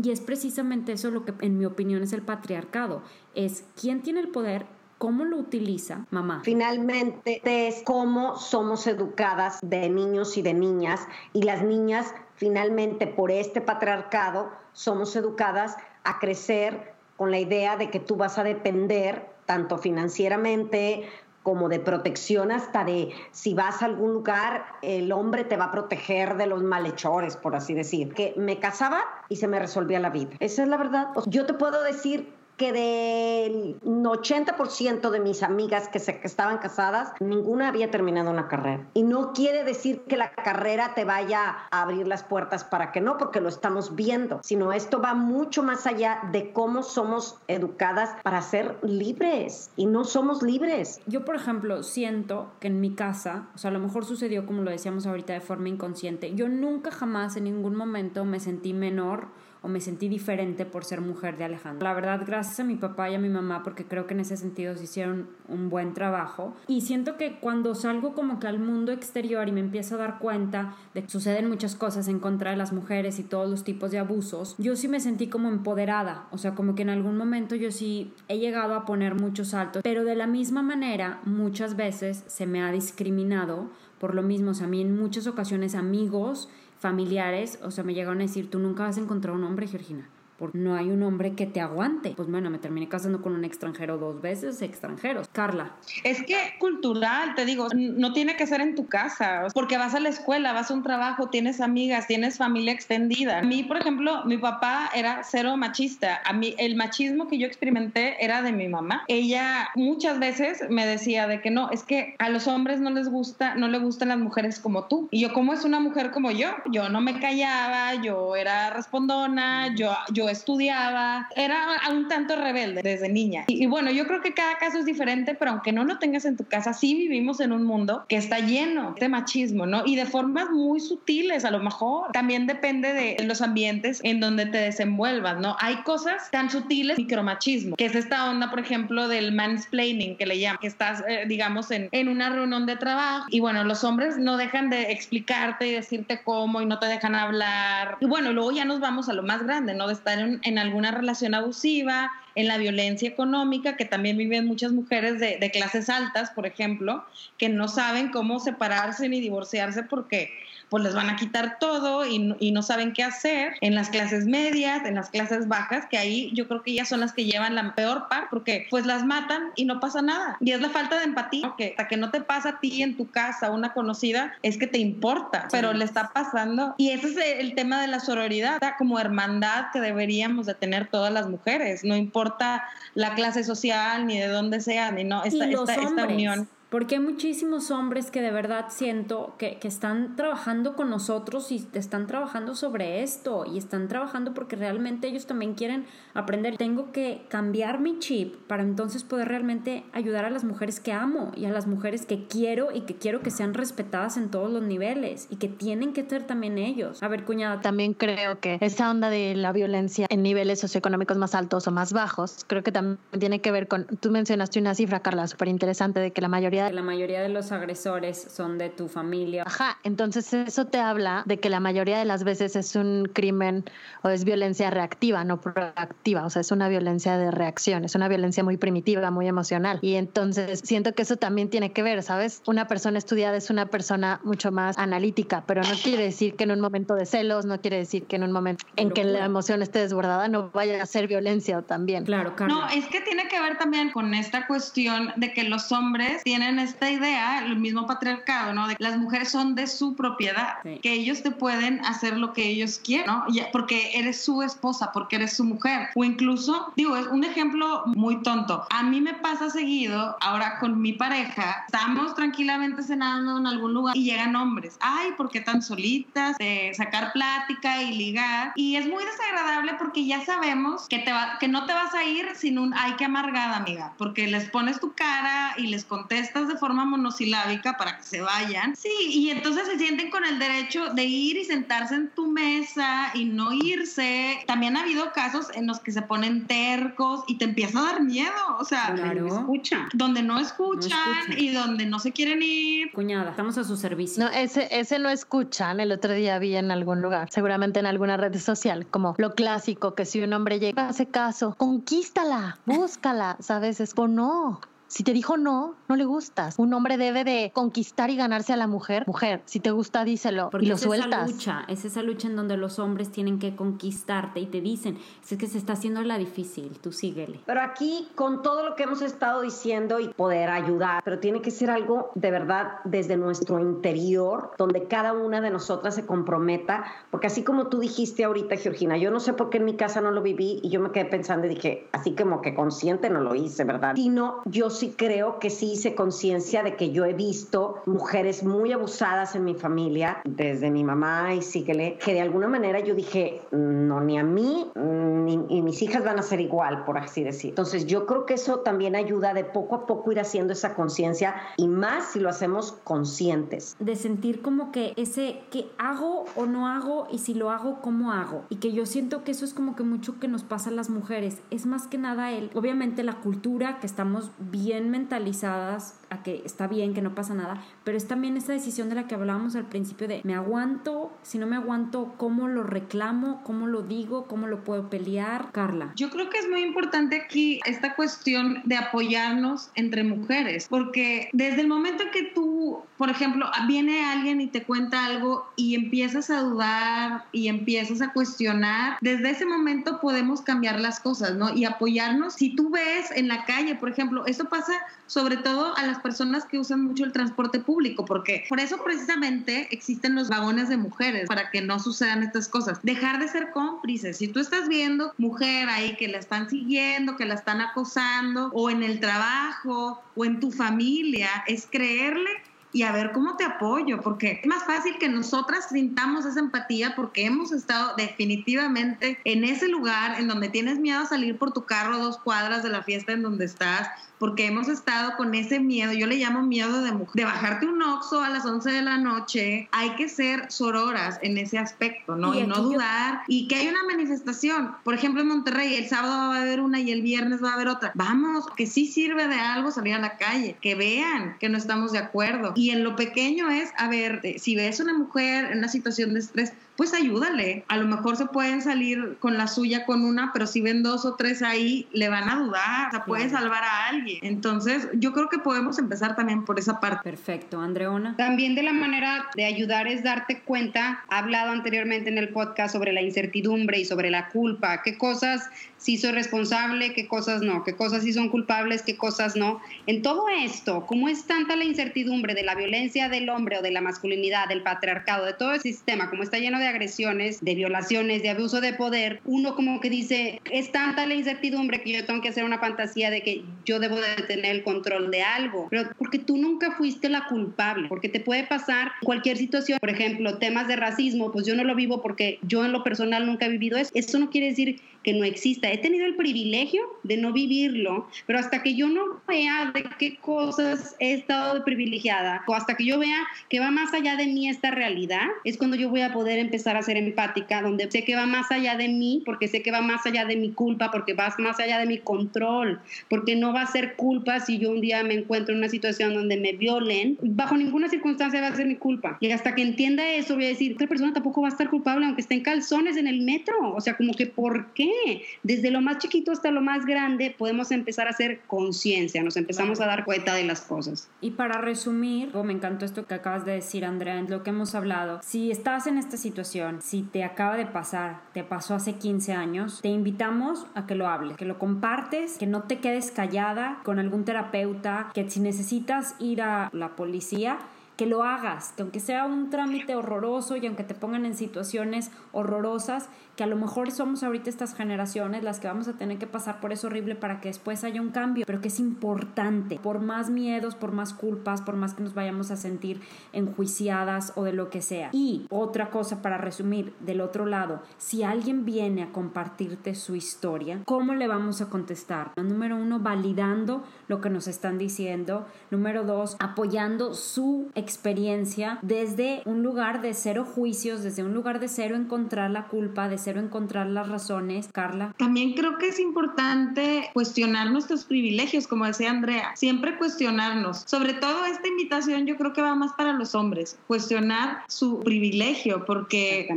Y es precisamente eso lo que en mi opinión es el patriarcado, es quién tiene el poder, ¿Cómo lo utiliza mamá? Finalmente es cómo somos educadas de niños y de niñas y las niñas finalmente por este patriarcado somos educadas a crecer con la idea de que tú vas a depender tanto financieramente como de protección hasta de si vas a algún lugar, el hombre te va a proteger de los malhechores, por así decir. Que me casaba y se me resolvía la vida. Esa es la verdad. Yo te puedo decir que del 80% de mis amigas que, se, que estaban casadas, ninguna había terminado una carrera. Y no quiere decir que la carrera te vaya a abrir las puertas para que no, porque lo estamos viendo, sino esto va mucho más allá de cómo somos educadas para ser libres y no somos libres. Yo, por ejemplo, siento que en mi casa, o sea, a lo mejor sucedió como lo decíamos ahorita de forma inconsciente, yo nunca jamás en ningún momento me sentí menor o me sentí diferente por ser mujer de Alejandro. La verdad, gracias a mi papá y a mi mamá, porque creo que en ese sentido se hicieron un buen trabajo. Y siento que cuando salgo como que al mundo exterior y me empiezo a dar cuenta de que suceden muchas cosas en contra de las mujeres y todos los tipos de abusos, yo sí me sentí como empoderada. O sea, como que en algún momento yo sí he llegado a poner muchos saltos. Pero de la misma manera, muchas veces se me ha discriminado por lo mismo. O sea, a mí en muchas ocasiones amigos familiares, o sea, me llegaron a decir, tú nunca vas a encontrar un hombre, Georgina porque no hay un hombre que te aguante. Pues bueno, me terminé casando con un extranjero dos veces, extranjeros. Carla. Es que cultural, te digo, no tiene que ser en tu casa, porque vas a la escuela, vas a un trabajo, tienes amigas, tienes familia extendida. A mí, por ejemplo, mi papá era cero machista. A mí el machismo que yo experimenté era de mi mamá. Ella muchas veces me decía de que no, es que a los hombres no les gusta, no le gustan las mujeres como tú. Y yo, ¿cómo es una mujer como yo? Yo no me callaba, yo era respondona, yo, yo estudiaba, era un tanto rebelde desde niña. Y, y, bueno, yo creo que cada caso es diferente, pero aunque no lo tengas en tu casa, sí vivimos en un mundo que está lleno de machismo, ¿no? Y de formas muy sutiles, a lo mejor. También depende de los ambientes en donde te desenvuelvas, ¿no? Hay cosas tan sutiles, micromachismo, que es esta onda, por ejemplo, del mansplaining, que le llaman, que estás, eh, digamos, en, en una reunión de trabajo y bueno, los hombres no dejan de explicarte y decirte cómo y no te dejan hablar. Y bueno, luego ya nos vamos a lo más grande, ¿no? De estar en, alguna relación abusiva, en la violencia económica, que también viven muchas mujeres de, de, clases altas, por ejemplo, que no saben cómo separarse ni divorciarse porque pues les van a quitar todo y, y, no saben qué hacer. En las clases medias, en las clases bajas, que ahí yo creo que ellas son las que llevan la peor parte, porque pues las matan y no pasa nada. Y es la falta de empatía, que hasta que no te pasa a ti en tu casa, una conocida, es que te importa, pero le está pasando. Y ese es el tema de la sororidad, como hermandad que deberíamos de tener todas las mujeres, no importa la clase social, ni de dónde sea, ni no, esta, esta, esta unión. Porque hay muchísimos hombres que de verdad siento que, que, están trabajando con nosotros y están trabajando sobre esto y están trabajando porque realmente ellos también quieren aprender. Tengo que cambiar mi chip para entonces poder realmente ayudar a las mujeres que amo y a las mujeres que quiero y que quiero que sean respetadas en todos los niveles y que tienen que ser también ellos. A ver, cuñada. También creo que esa onda de la violencia en niveles socioeconómicos más altos o más bajos, creo que también tiene que ver con, tú mencionaste una cifra, Carla, súper interesante de que la mayoría la mayoría de los agresores son de tu familia. Ajá, entonces eso te habla de que la mayoría de las veces es un crimen o es violencia reactiva, no proactiva, o sea, es una violencia de reacción, es una violencia muy primitiva, muy emocional. Y entonces siento que eso también tiene que ver, ¿sabes? Una persona estudiada es una persona mucho más analítica, pero no quiere decir que en un momento de celos, no quiere decir que en un momento en que la emoción esté desbordada no vaya a ser violencia también. Claro, claro. No, es que tiene que ver también con esta cuestión de que los hombres tienen esta idea, el mismo patriarcado, ¿no? De que las mujeres son de su propiedad, sí. que ellos te pueden hacer lo que ellos quieren, ¿no? Porque eres su esposa, porque eres su mujer. O incluso, digo, es un ejemplo muy tonto. A mí me pasa seguido, ahora con mi pareja, estamos tranquilamente cenando en algún lugar y llegan hombres. Ay, ¿por qué tan solitas? De sacar plática y ligar. Y es muy desagradable porque ya sabemos que, te va, que no te vas a ir sin un ay, qué amargada, amiga. Porque les pones tu cara y les contestas de forma monosilábica para que se vayan. Sí, y entonces se sienten con el derecho de ir y sentarse en tu mesa y no irse. También ha habido casos en los que se ponen tercos y te empieza a dar miedo, o sea, claro. no escuchan. Donde no escuchan, no escuchan, y donde no se quieren ir. Cuñada, estamos a su servicio. No, ese, ese no escuchan. El otro día vi en algún lugar, seguramente en alguna red social, como lo clásico, que si un hombre llega, hace caso, conquístala, búscala, ¿sabes? Es por no. Si te dijo no, no le gustas. Un hombre debe de conquistar y ganarse a la mujer. Mujer, si te gusta, díselo Porque y lo es sueltas. Esa lucha, es esa lucha en donde los hombres tienen que conquistarte y te dicen, es que se está haciendo la difícil, tú síguele. Pero aquí, con todo lo que hemos estado diciendo y poder ayudar, pero tiene que ser algo de verdad desde nuestro interior, donde cada una de nosotras se comprometa, porque así como tú dijiste ahorita, Georgina, yo no sé por qué en mi casa no lo viví y yo me quedé pensando y dije, así como que consciente no lo hice, ¿verdad? Sino yo sí creo que sí hice conciencia de que yo he visto mujeres muy abusadas en mi familia, desde mi mamá y síguele, que de alguna manera yo dije, no, ni a mí, ni, ni mis hijas van a ser igual, por así decir. Entonces yo creo que eso también ayuda de poco a poco ir haciendo esa conciencia y más si lo hacemos conscientes. De sentir como que ese, ¿qué hago o no hago? Y si lo hago, ¿cómo hago? Y que yo siento que eso es como que mucho que nos pasa a las mujeres. Es más que nada el, obviamente la cultura que estamos bien bien mentalizadas que está bien, que no pasa nada, pero es también esa decisión de la que hablábamos al principio de me aguanto, si no me aguanto, ¿cómo lo reclamo? ¿Cómo lo digo? ¿Cómo lo puedo pelear? Carla. Yo creo que es muy importante aquí esta cuestión de apoyarnos entre mujeres, porque desde el momento que tú, por ejemplo, viene alguien y te cuenta algo y empiezas a dudar y empiezas a cuestionar, desde ese momento podemos cambiar las cosas, ¿no? Y apoyarnos. Si tú ves en la calle, por ejemplo, esto pasa sobre todo a las personas que usan mucho el transporte público, porque por eso precisamente existen los vagones de mujeres, para que no sucedan estas cosas. Dejar de ser cómplices. Si tú estás viendo mujer ahí que la están siguiendo, que la están acosando, o en el trabajo, o en tu familia, es creerle y a ver cómo te apoyo, porque es más fácil que nosotras sintamos esa empatía porque hemos estado definitivamente en ese lugar en donde tienes miedo a salir por tu carro dos cuadras de la fiesta en donde estás, porque hemos estado con ese miedo, yo le llamo miedo de mujer, de bajarte un oxo a las 11 de la noche, hay que ser sororas en ese aspecto, ¿no? Y, no dudar, y que hay una manifestación, por ejemplo en Monterrey, el sábado va a haber una y el viernes va a haber otra, vamos, que sí sirve de algo salir a la calle, que vean que no estamos de acuerdo, y en lo pequeño es, a ver, eh, si ves una mujer en una situación de estrés, pues ayúdale. A lo mejor se pueden salir con la suya con una, pero si ven dos o tres ahí, le van a dudar, o sea, puede salvar a alguien. Entonces, yo creo que podemos empezar también por esa parte. Perfecto, Andreona. También de la manera de ayudar es darte cuenta, he hablado anteriormente en el podcast sobre la incertidumbre y sobre la culpa, qué cosas sí soy responsable, qué cosas no, qué cosas sí son culpables, qué cosas no. En todo esto, como es tanta la incertidumbre de la violencia del hombre o de la masculinidad, del patriarcado, de todo el sistema, como está lleno de agresiones, de violaciones, de abuso de poder, uno como que dice, es tanta la incertidumbre que yo tengo que hacer una fantasía de que yo debo de tener el control de algo, pero porque tú nunca fuiste la culpable, porque te puede pasar cualquier situación, por ejemplo, temas de racismo, pues yo no lo vivo porque yo en lo personal nunca he vivido eso. Eso no quiere decir que no exista. He tenido el privilegio de no vivirlo, pero hasta que yo no vea de qué cosas he estado privilegiada o hasta que yo vea que va más allá de mí esta realidad, es cuando yo voy a poder empezar a ser empática, donde sé que va más allá de mí, porque sé que va más allá de mi culpa, porque va más allá de mi control, porque no va a ser culpa si yo un día me encuentro en una situación donde me violen, bajo ninguna circunstancia va a ser mi culpa. Y hasta que entienda eso, voy a decir, esta persona tampoco va a estar culpable aunque esté en calzones en el metro. O sea, como que, ¿por qué? Desde lo más chiquito hasta lo más grande podemos empezar a hacer conciencia, nos empezamos a dar cuenta de las cosas. Y para resumir, oh, me encantó esto que acabas de decir, Andrea, en lo que hemos hablado. Si estás en esta situación, si te acaba de pasar, te pasó hace 15 años, te invitamos a que lo hables, que lo compartes, que no te quedes callada con algún terapeuta, que si necesitas ir a la policía, que lo hagas, que aunque sea un trámite horroroso y aunque te pongan en situaciones horrorosas, que a lo mejor somos ahorita estas generaciones las que vamos a tener que pasar por eso horrible para que después haya un cambio, pero que es importante, por más miedos, por más culpas, por más que nos vayamos a sentir enjuiciadas o de lo que sea. Y otra cosa para resumir, del otro lado, si alguien viene a compartirte su historia, ¿cómo le vamos a contestar? Número uno, validando lo que nos están diciendo. Número dos, apoyando su experiencia desde un lugar de cero juicios, desde un lugar de cero encontrar la culpa, de cero encontrar las razones, Carla. También creo que es importante cuestionar nuestros privilegios, como decía Andrea, siempre cuestionarnos. Sobre todo esta invitación yo creo que va más para los hombres, cuestionar su privilegio, porque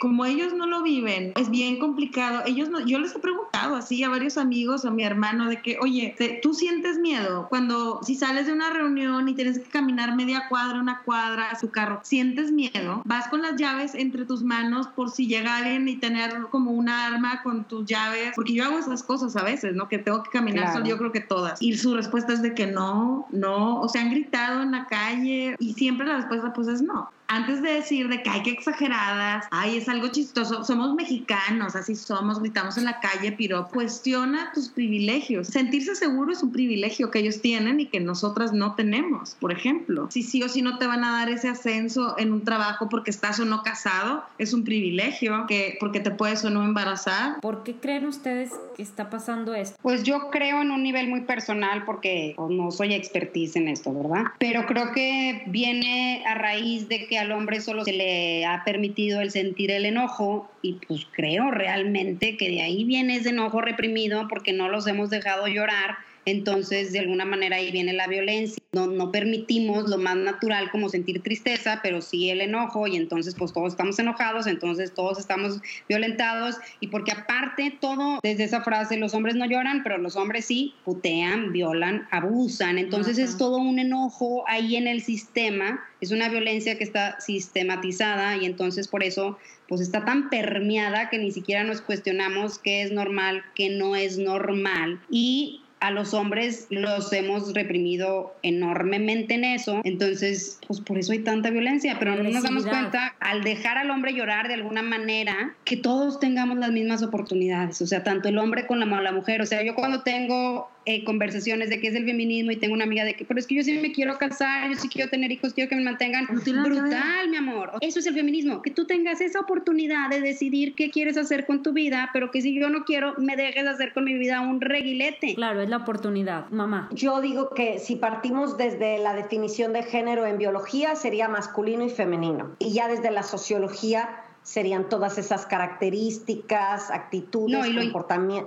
como ellos no lo viven, es bien complicado. Ellos no, yo les he preguntado así a varios amigos, a mi hermano, de que, oye, ¿tú sientes miedo cuando si sales de una reunión y tienes que caminar media cuadra, una cuadra a su carro, sientes miedo? Vas con las llaves entre tus manos por si llega alguien tener como una arma con tus llaves, porque yo hago esas cosas a veces, ¿no? Que tengo que caminar solo, yo creo que todas. Y su respuesta es de que no, no, o sea, han gritado en la calle y siempre la respuesta pues es no antes de decir de que hay que exageradas, ay, es algo chistoso, somos mexicanos, así somos, gritamos en la calle, pero cuestiona tus privilegios. Sentirse seguro es un privilegio que ellos tienen y que nosotras no tenemos, por ejemplo. Si sí o si no te van a dar ese ascenso en un trabajo porque estás o no casado, es un privilegio, que porque te puedes o no embarazar. ¿Por qué creen ustedes que está pasando esto? Pues yo creo en un nivel muy personal porque pues, no soy expertise en esto, ¿verdad? Pero creo que viene a raíz de que al hombre solo se le ha permitido el sentir el enojo y pues creo realmente que de ahí viene ese enojo reprimido porque no los hemos dejado llorar entonces, de alguna manera ahí viene la violencia. No, no permitimos lo más natural como sentir tristeza, pero sí el enojo y entonces pues todos estamos enojados, entonces todos estamos violentados y porque aparte todo, desde esa frase, los hombres no lloran, pero los hombres sí putean, violan, abusan. Entonces es todo un enojo ahí en el sistema, es una violencia que está sistematizada y entonces por eso pues está tan permeada que ni siquiera nos cuestionamos qué es normal, qué no es normal. Y a los hombres los hemos reprimido enormemente en eso, entonces pues por eso hay tanta violencia, pero no nos damos cuenta al dejar al hombre llorar de alguna manera que todos tengamos las mismas oportunidades, o sea, tanto el hombre con la, la mujer, o sea, yo cuando tengo eh, conversaciones de qué es el feminismo y tengo una amiga de que, pero es que yo sí me quiero casar, yo sí quiero tener hijos, quiero que me mantengan. Brutal, mi amor. Eso es el feminismo, que tú tengas esa oportunidad de decidir qué quieres hacer con tu vida, pero que si yo no quiero, me dejes hacer con mi vida un reguilete. Claro, es la oportunidad, mamá. Yo digo que si partimos desde la definición de género en biología, sería masculino y femenino. Y ya desde la sociología serían todas esas características, actitudes,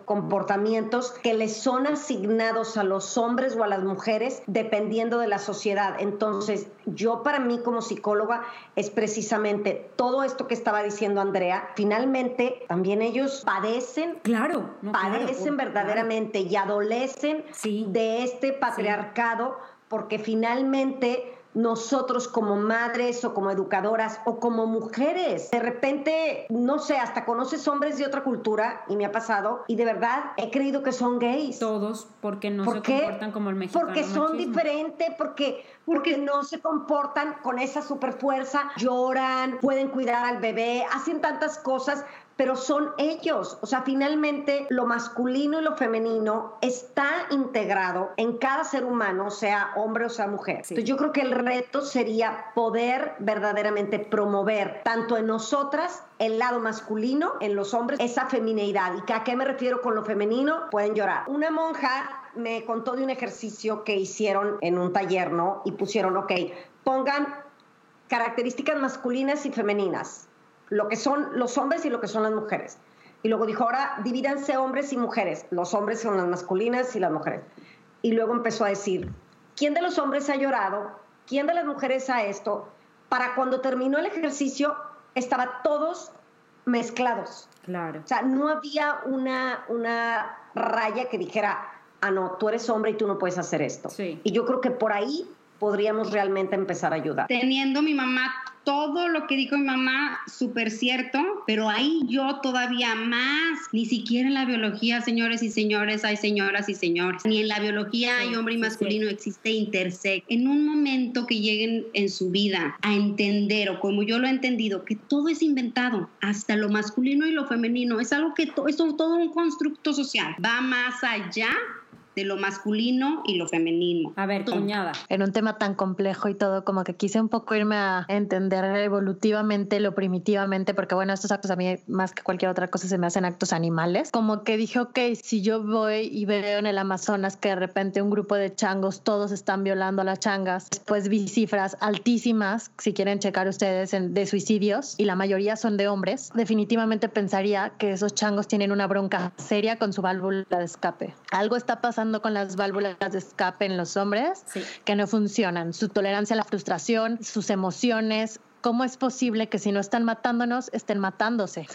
comportamientos que les son asignados a los hombres o a las mujeres dependiendo de la sociedad. Entonces, yo para mí como psicóloga es precisamente todo esto que estaba diciendo Andrea. Finalmente, también ellos padecen, claro, padecen verdaderamente y adolecen de este patriarcado porque finalmente nosotros como madres o como educadoras o como mujeres. De repente, no sé, hasta conoces hombres de otra cultura y me ha pasado y de verdad he creído que son gays. Todos, porque no se comportan como el mexicano. Porque son diferentes, porque, porque no se comportan con esa super fuerza, lloran, pueden cuidar al bebé, hacen tantas cosas pero son ellos. O sea, finalmente lo masculino y lo femenino está integrado en cada ser humano, sea hombre o sea mujer. Entonces yo creo que el reto sería poder verdaderamente promover tanto en nosotras el lado masculino, en los hombres, esa femineidad. ¿Y a qué me refiero con lo femenino? Pueden llorar. Una monja me contó de un ejercicio que hicieron en un taller, ¿no? Y pusieron, ok, pongan características masculinas y femeninas lo que son los hombres y lo que son las mujeres. Y luego dijo, ahora divídanse hombres y mujeres. Los hombres son las masculinas y las mujeres. Y luego empezó a decir, ¿quién de los hombres ha llorado? ¿Quién de las mujeres ha esto? Para cuando terminó el ejercicio, estaba todos mezclados. Claro. O sea, no había una, una raya que dijera, ah, no, tú eres hombre y tú no puedes hacer esto. Sí. Y yo creo que por ahí podríamos realmente empezar a ayudar. Teniendo mi mamá todo lo que dijo mi mamá, súper cierto, pero ahí yo todavía más, ni siquiera en la biología, señores y señores, hay señoras y señores, ni en la biología hay hombre y masculino, existe intersex. En un momento que lleguen en su vida a entender, o como yo lo he entendido, que todo es inventado, hasta lo masculino y lo femenino, es algo que es todo un constructo social, va más allá de lo masculino y lo femenino. A ver, cuñada. En un tema tan complejo y todo, como que quise un poco irme a entender evolutivamente lo primitivamente, porque bueno, estos actos a mí más que cualquier otra cosa se me hacen actos animales. Como que dije, ok, si yo voy y veo en el Amazonas que de repente un grupo de changos todos están violando a las changas, después vi cifras altísimas, si quieren checar ustedes, de suicidios, y la mayoría son de hombres, definitivamente pensaría que esos changos tienen una bronca seria con su válvula de escape. Algo está pasando con las válvulas de escape en los hombres que no funcionan. Su tolerancia a la frustración, sus emociones. ¿Cómo es posible que si no están matándonos, estén matándose?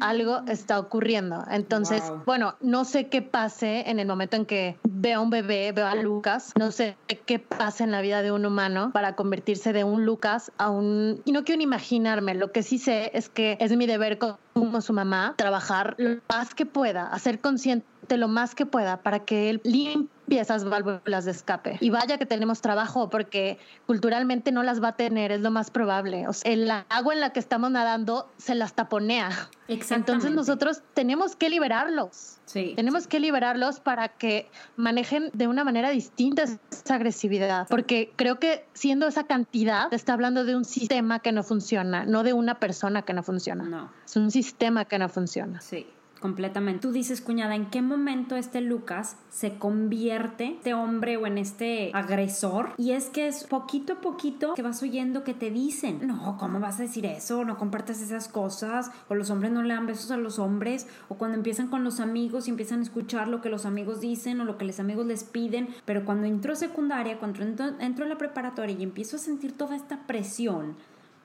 algo está ocurriendo. Entonces, bueno, no sé qué pase en el momento en que veo a un bebé, veo a Lucas, no sé qué pasa en la vida de un humano para convertirse de un Lucas a un... Y no quiero ni imaginarme, lo que sí sé es que es mi deber como su mamá trabajar lo más que pueda, hacer consciente lo más que pueda para que él limpie esas válvulas de escape. Y vaya que tenemos trabajo porque culturalmente no las va a tener, es lo más probable. O sea, el agua en la que estamos nadando se las taponea. Entonces nosotros tenemos que liberarlos. Sí, tenemos que liberarlos para que manejen de una manera distinta esa agresividad. Porque creo que siendo esa cantidad, está hablando de un sistema que no funciona, no de una persona que no funciona. No. Es un sistema que no funciona. Sí completamente. Tú dices, cuñada, ¿en qué momento este Lucas se convierte este hombre o en este agresor? Y es que es poquito a poquito que vas oyendo que te dicen, no, ¿cómo vas a decir eso? No compartas esas cosas, o los hombres no le dan besos a los hombres, o cuando empiezan con los amigos y empiezan a escuchar lo que los amigos dicen o lo que los amigos les piden, pero cuando entro secundaria, cuando entro, entro la preparatoria y empiezo a sentir toda esta presión,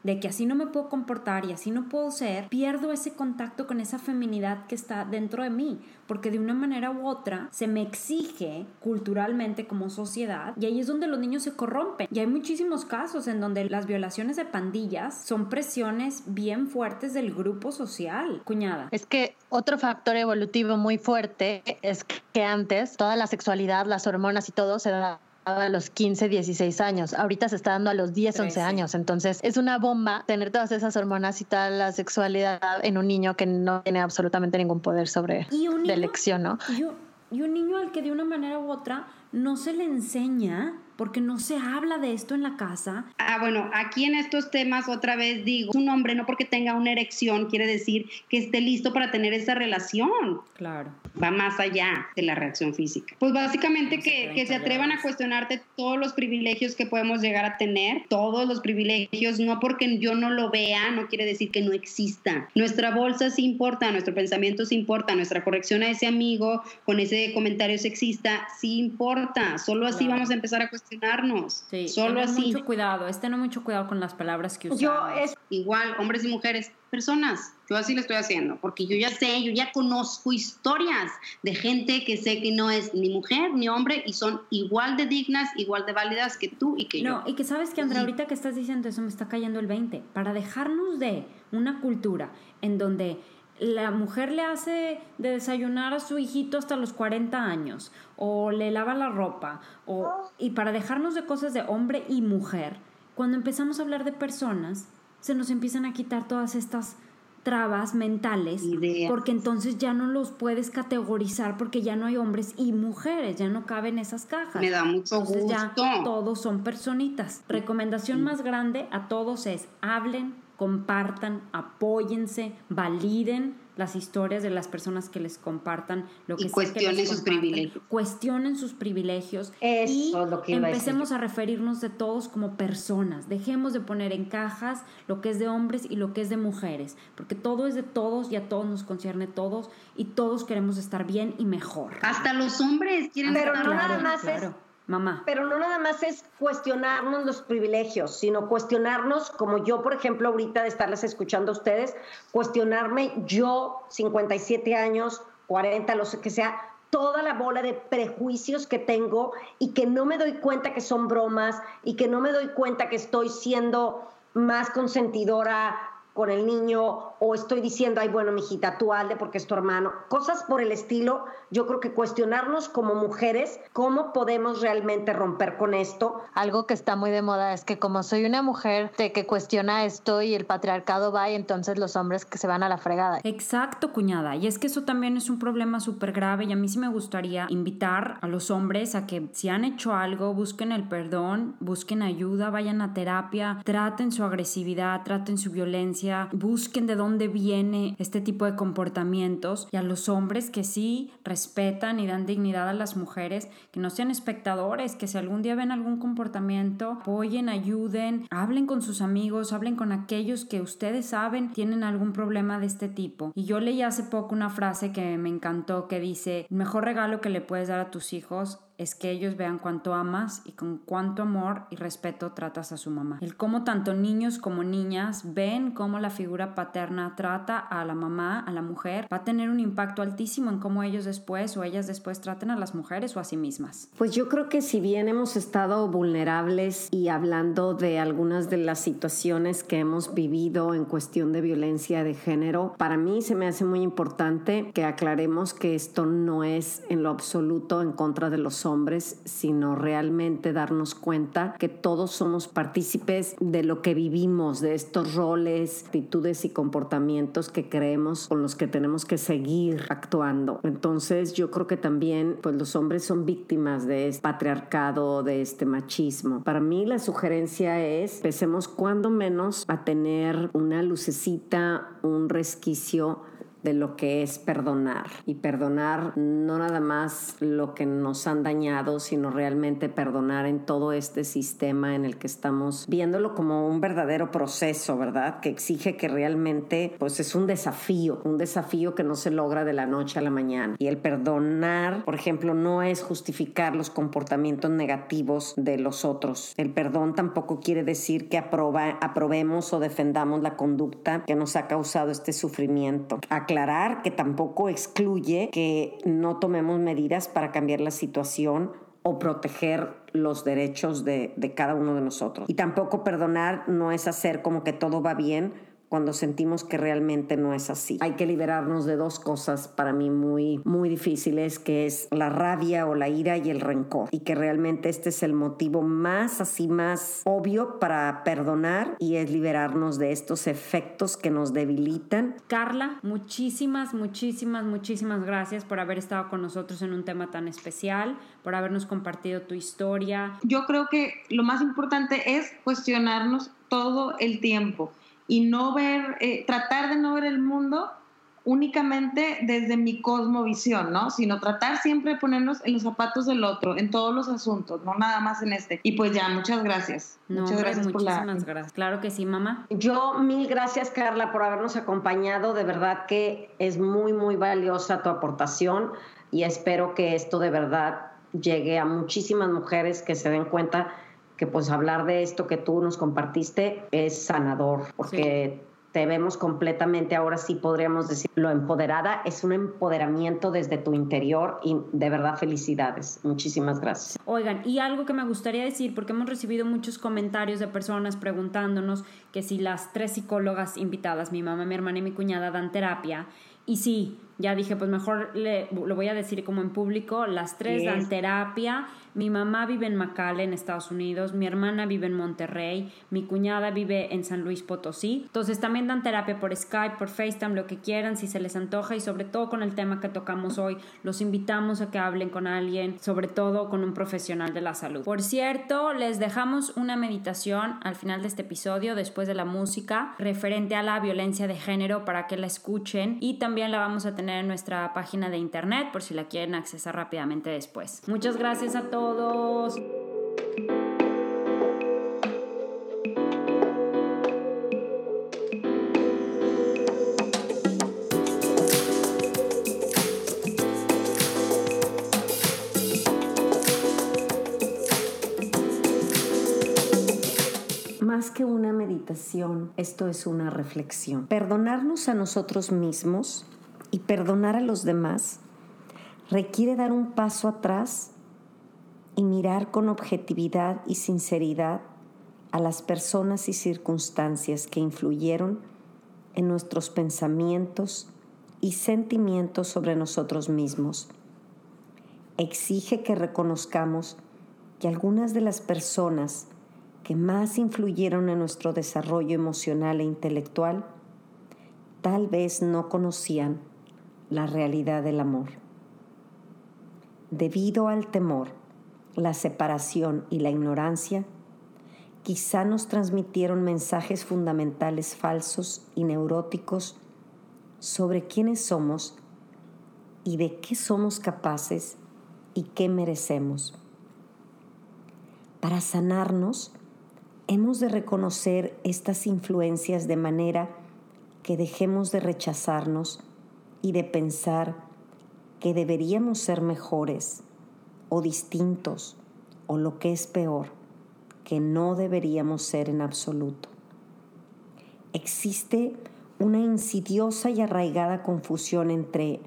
de que así no me puedo comportar y así no puedo ser, pierdo ese contacto con esa feminidad que está dentro de mí, porque de una manera u otra se me exige culturalmente como sociedad y ahí es donde los niños se corrompen. Y hay muchísimos casos en donde las violaciones de pandillas son presiones bien fuertes del grupo social, cuñada. Es que otro factor evolutivo muy fuerte es que antes toda la sexualidad, las hormonas y todo se da a los 15, 16 años. Ahorita se está dando a los 10, 11 años. Entonces es una bomba tener todas esas hormonas y toda la sexualidad en un niño que no tiene absolutamente ningún poder sobre la elección, ¿no? y un niño al que de una manera u otra no se le enseña porque no se habla de esto en la casa. Ah, bueno, aquí en estos temas otra vez digo, un hombre no porque tenga una erección quiere decir que esté listo para tener esa relación. Claro. Va más allá de la reacción física. Pues básicamente que, que se atrevan a cuestionarte todos los privilegios que podemos llegar a tener, todos los privilegios, no porque yo no lo vea, no quiere decir que no exista. Nuestra bolsa sí importa, nuestro pensamiento sí importa, nuestra corrección a ese amigo con ese comentario sexista sí importa. Solo así vamos a empezar a cuestionar Sí, Solo así. mucho cuidado, este no mucho cuidado con las palabras que usamos. Yo es igual, hombres y mujeres, personas. Yo así lo estoy haciendo, porque yo ya sé, yo ya conozco historias de gente que sé que no es ni mujer ni hombre y son igual de dignas, igual de válidas que tú y que yo. No, y que sabes que Andrea, ahorita que estás diciendo eso me está cayendo el 20. Para dejarnos de una cultura en donde la mujer le hace de desayunar a su hijito hasta los 40 años, o le lava la ropa, o, y para dejarnos de cosas de hombre y mujer, cuando empezamos a hablar de personas, se nos empiezan a quitar todas estas trabas mentales, porque entonces ya no los puedes categorizar porque ya no hay hombres y mujeres, ya no caben esas cajas. Me da mucho entonces ya todos son personitas. Recomendación más grande a todos es hablen compartan, apóyense, validen las historias de las personas que les compartan lo que y cuestionen sus privilegios. Cuestionen sus privilegios y empecemos a, referirnos de todos como personas. Dejemos de poner en cajas lo que es de hombres y lo que es de mujeres, porque todo es de todos y a todos nos concierne todos y todos queremos estar bien y mejor. Hasta los hombres quieren Pero no nada más Mamá. Pero no nada más es cuestionarnos los privilegios, sino cuestionarnos, como yo, por ejemplo, ahorita de estarles escuchando a ustedes, cuestionarme yo, 57 años, 40, lo que sea, toda la bola de prejuicios que tengo y que no me doy cuenta que son bromas y que no me doy cuenta que estoy siendo más consentidora con el niño o estoy diciendo, ay, bueno, mijita, tú alde porque es tu hermano. Cosas por el estilo, yo creo que cuestionarnos como mujeres cómo podemos realmente romper con esto. Algo que está muy de moda es que como soy una mujer de que cuestiona esto y el patriarcado va y entonces los hombres que se van a la fregada. Exacto, cuñada. Y es que eso también es un problema súper grave y a mí sí me gustaría invitar a los hombres a que si han hecho algo, busquen el perdón, busquen ayuda, vayan a terapia, traten su agresividad, traten su violencia busquen de dónde viene este tipo de comportamientos y a los hombres que sí respetan y dan dignidad a las mujeres, que no sean espectadores, que si algún día ven algún comportamiento, apoyen, ayuden, hablen con sus amigos, hablen con aquellos que ustedes saben tienen algún problema de este tipo. Y yo leí hace poco una frase que me encantó que dice, el mejor regalo que le puedes dar a tus hijos es que ellos vean cuánto amas y con cuánto amor y respeto tratas a su mamá. El cómo tanto niños como niñas ven cómo la figura paterna trata a la mamá, a la mujer, va a tener un impacto altísimo en cómo ellos después o ellas después traten a las mujeres o a sí mismas. Pues yo creo que si bien hemos estado vulnerables y hablando de algunas de las situaciones que hemos vivido en cuestión de violencia de género, para mí se me hace muy importante que aclaremos que esto no es en lo absoluto en contra de los hombres, sino realmente darnos cuenta que todos somos partícipes de lo que vivimos, de estos roles, actitudes y comportamientos que creemos con los que tenemos que seguir actuando. Entonces yo creo que también pues los hombres son víctimas de este patriarcado, de este machismo. Para mí la sugerencia es empecemos cuando menos a tener una lucecita, un resquicio de lo que es perdonar. Y perdonar no nada más lo que nos han dañado, sino realmente perdonar en todo este sistema en el que estamos viéndolo como un verdadero proceso, ¿verdad? Que exige que realmente, pues es un desafío, un desafío que no se logra de la noche a la mañana. Y el perdonar, por ejemplo, no es justificar los comportamientos negativos de los otros. El perdón tampoco quiere decir que aproba, aprobemos o defendamos la conducta que nos ha causado este sufrimiento que tampoco excluye que no tomemos medidas para cambiar la situación o proteger los derechos de, de, cada uno de nosotros. Y tampoco perdonar no es hacer como que todo va bien cuando sentimos que realmente no es así. Hay que liberarnos de dos cosas para mí muy, muy difíciles, que es la rabia o la ira y el rencor. Y que realmente este es el motivo más así, más obvio para perdonar y es liberarnos de estos efectos que nos debilitan. Carla, muchísimas, muchísimas, muchísimas gracias por haber estado con nosotros en un tema tan especial, por habernos compartido tu historia. Yo creo que lo más importante es cuestionarnos todo el tiempo y no ver, eh, tratar de no ver el mundo únicamente desde mi cosmovisión, ¿no? Sino tratar siempre de ponernos en los zapatos del otro, en todos los asuntos, no nada más en este. Y pues ya, muchas gracias. muchas gracias por la... gracias. Claro que sí, mamá. Yo, mil gracias, Carla, por habernos acompañado. De verdad que es muy, muy valiosa tu aportación y espero que esto de verdad llegue a muchísimas mujeres que se den cuenta que pues hablar de esto que tú nos compartiste es sanador, porque te vemos completamente, ahora sí podríamos decirlo, empoderada, es un empoderamiento desde tu interior y de verdad felicidades. Muchísimas gracias. Oigan, y algo que me gustaría decir, porque hemos recibido muchos comentarios de personas preguntándonos que si las tres psicólogas invitadas, mi mamá, mi hermana y mi cuñada, dan terapia. Y sí, ya dije, pues mejor le, lo voy a decir como en público, las tres dan terapia mi mamá vive en McAllen, Estados Unidos, mi hermana vive en Monterrey, mi cuñada vive en San Luis Potosí. Entonces también dan terapia por Skype, por FaceTime, lo que quieran, si se les antoja y sobre todo con el tema que tocamos hoy, los invitamos a que hablen con alguien, sobre todo con un profesional de la salud. Por cierto, les dejamos una meditación al final de este episodio, después de la música, referente a la violencia de género para que la escuchen y también la vamos a tener en nuestra página de internet por si la quieren accesar rápidamente después. Muchas gracias a todos Más que una meditación, esto es una reflexión. Perdonarnos a nosotros mismos y perdonar a los demás requiere dar un paso atrás y mirar con objetividad y sinceridad a las personas y circunstancias que influyeron en nuestros pensamientos y sentimientos sobre nosotros mismos. Exige que reconozcamos que algunas de las personas que más influyeron en nuestro desarrollo emocional e intelectual tal vez no conocían la realidad del amor. Debido al temor, la separación y la ignorancia, quizá nos transmitieron mensajes fundamentales falsos y neuróticos sobre quiénes somos y de qué somos capaces y qué merecemos. Para sanarnos, hemos de reconocer estas influencias de manera que dejemos de rechazarnos y de pensar que deberíamos ser mejores o distintos o lo que es peor, que no deberíamos ser en absoluto. Existe una insidiosa y arraigada confusión entre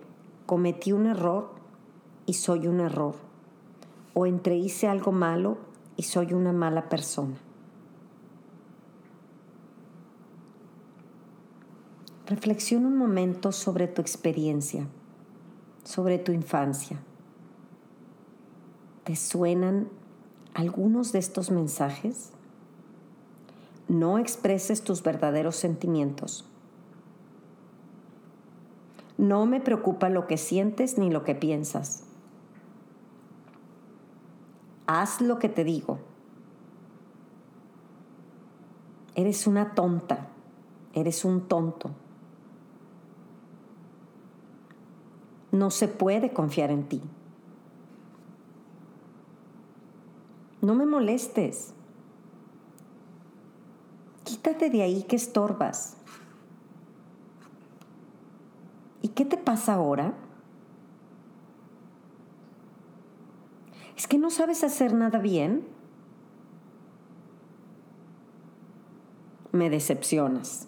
cometí un error y soy un error, o entre hice algo malo y soy una mala persona. Reflexiona un momento sobre tu experiencia, sobre tu infancia. ¿Te suenan algunos de estos mensajes? No expreses tus verdaderos sentimientos. No me preocupa lo que sientes ni lo que piensas. Haz lo que te digo. Eres una tonta. Eres un tonto. No se puede confiar en ti. No me molestes. Quítate de ahí que estorbas. ¿Y qué te pasa ahora? ¿Es que no sabes hacer nada bien? Me decepcionas.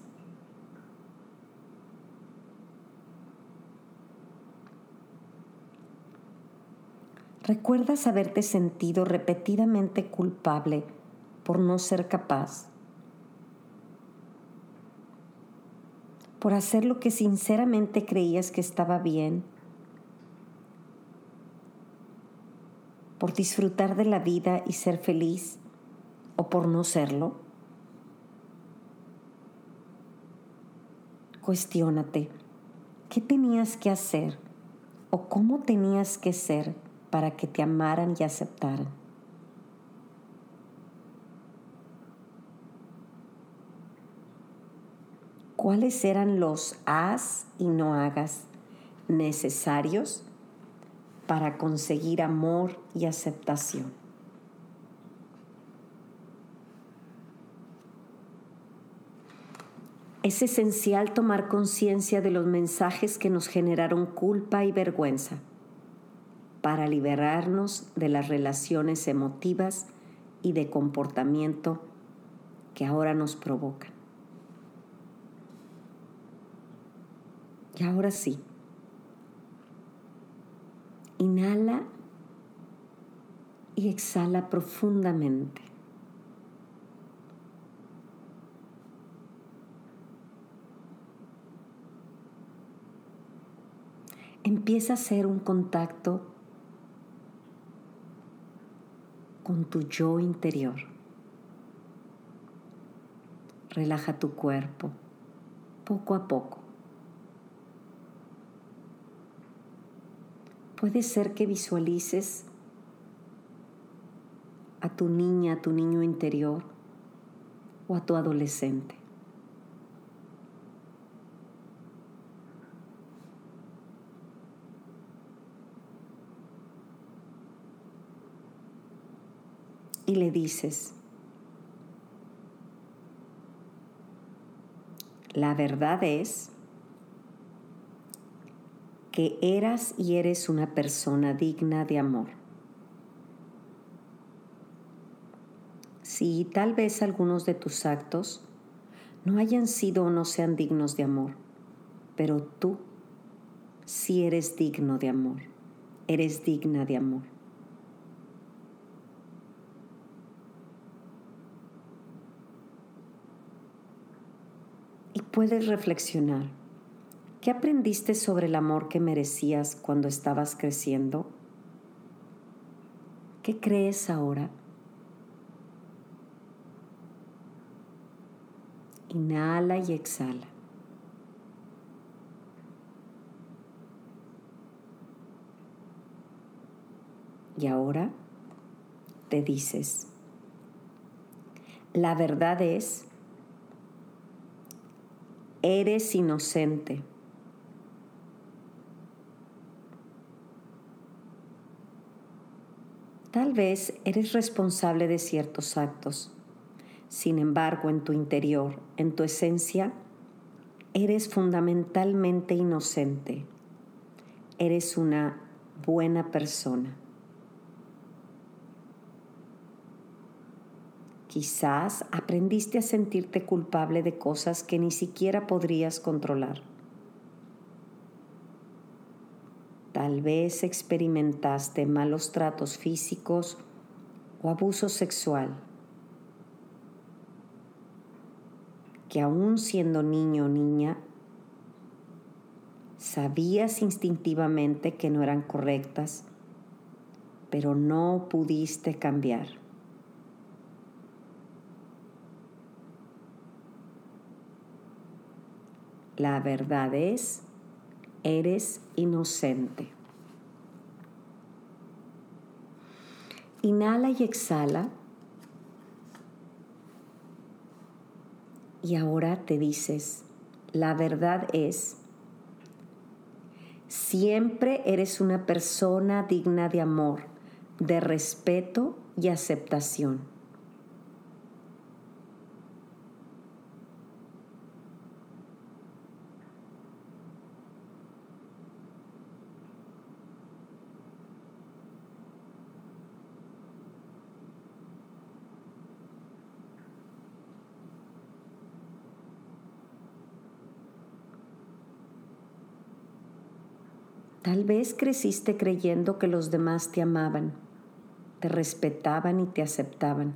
¿Recuerdas haberte sentido repetidamente culpable por no ser capaz? por hacer lo que sinceramente creías que estaba bien, por disfrutar de la vida y ser feliz o por no serlo? Cuestiónate, ¿qué tenías que hacer o cómo tenías que ser para que te amaran y aceptaran? ¿Cuáles eran los haz y no hagas necesarios para conseguir amor y aceptación? Es esencial tomar conciencia de los mensajes que nos generaron culpa y vergüenza para liberarnos de las relaciones emotivas y de comportamiento que ahora nos provocan. Y ahora sí, inhala y exhala profundamente. Empieza a hacer un contacto con tu yo interior. Relaja tu cuerpo poco a poco. Puede ser que visualices a tu niña, a tu niño interior o a tu adolescente. Y le dices, la verdad es que eras y eres una persona digna de amor. Si tal vez algunos de tus actos no hayan sido o no sean dignos de amor, pero tú sí eres digno de amor, eres digna de amor. Puedes reflexionar. ¿Qué aprendiste sobre el amor que merecías cuando estabas creciendo? ¿Qué crees ahora? Inhala y exhala. Y ahora te dices, la verdad es eres inocente. Tal vez eres responsable de ciertos actos. Sin embargo, en tu interior, en tu esencia, eres fundamentalmente inocente. Eres una buena persona. Quizás aprendiste a sentirte culpable de cosas que ni siquiera podrías controlar. Tal vez experimentaste malos tratos físicos o abuso sexual, que aún siendo niño o niña, sabías instintivamente que no eran correctas, pero no pudiste cambiar. La verdad es, eres inocente. Inhala y exhala. Y ahora te dices, la verdad es, siempre eres una persona digna de amor, de respeto y aceptación. Tal vez creciste creyendo que los demás te amaban, te respetaban y te aceptaban,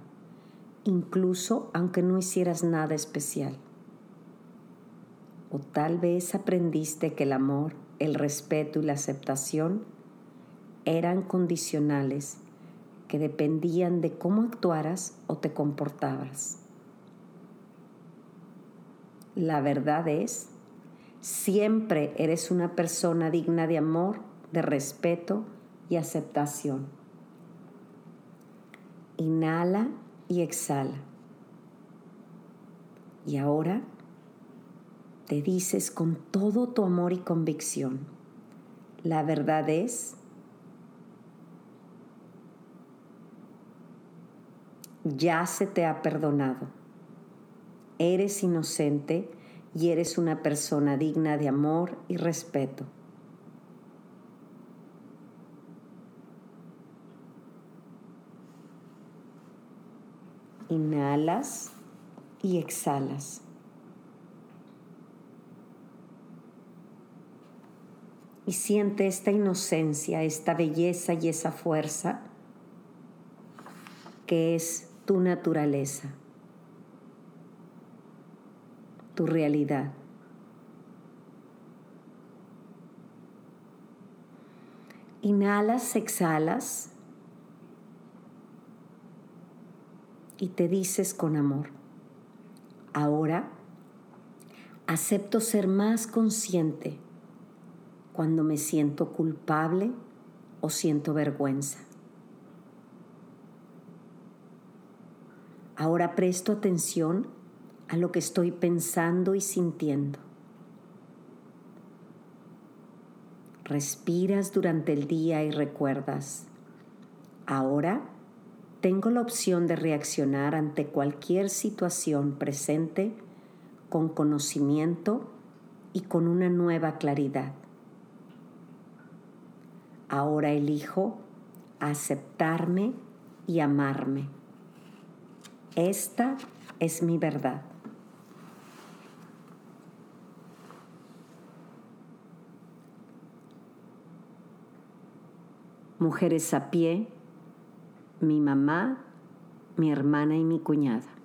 incluso aunque no hicieras nada especial. o tal vez aprendiste que el amor, el respeto y la aceptación eran condicionales que dependían de cómo actuaras o te comportabas. La verdad es, siempre eres una persona digna de amor, de respeto y aceptación. Inhala y exhala. Y ahora te dices con todo tu amor y convicción, la verdad es, ya se te ha perdonado. Eres inocente y eres una persona digna de amor y respeto. Inhalas y exhalas. Y siente esta inocencia, esta belleza y esa fuerza que es tu naturaleza, tu realidad. Inhalas, exhalas y te dices con amor, ahora acepto ser más consciente cuando me siento culpable o siento vergüenza. Ahora presto atención a lo que estoy pensando y sintiendo. Respiras durante el día y recuerdas, ahora tengo la opción de reaccionar ante cualquier situación presente con conocimiento y con una nueva claridad. Ahora elijo aceptarme y amarme. Esta es mi verdad. Mujeres a pie, mi mamá, mi hermana y mi cuñada.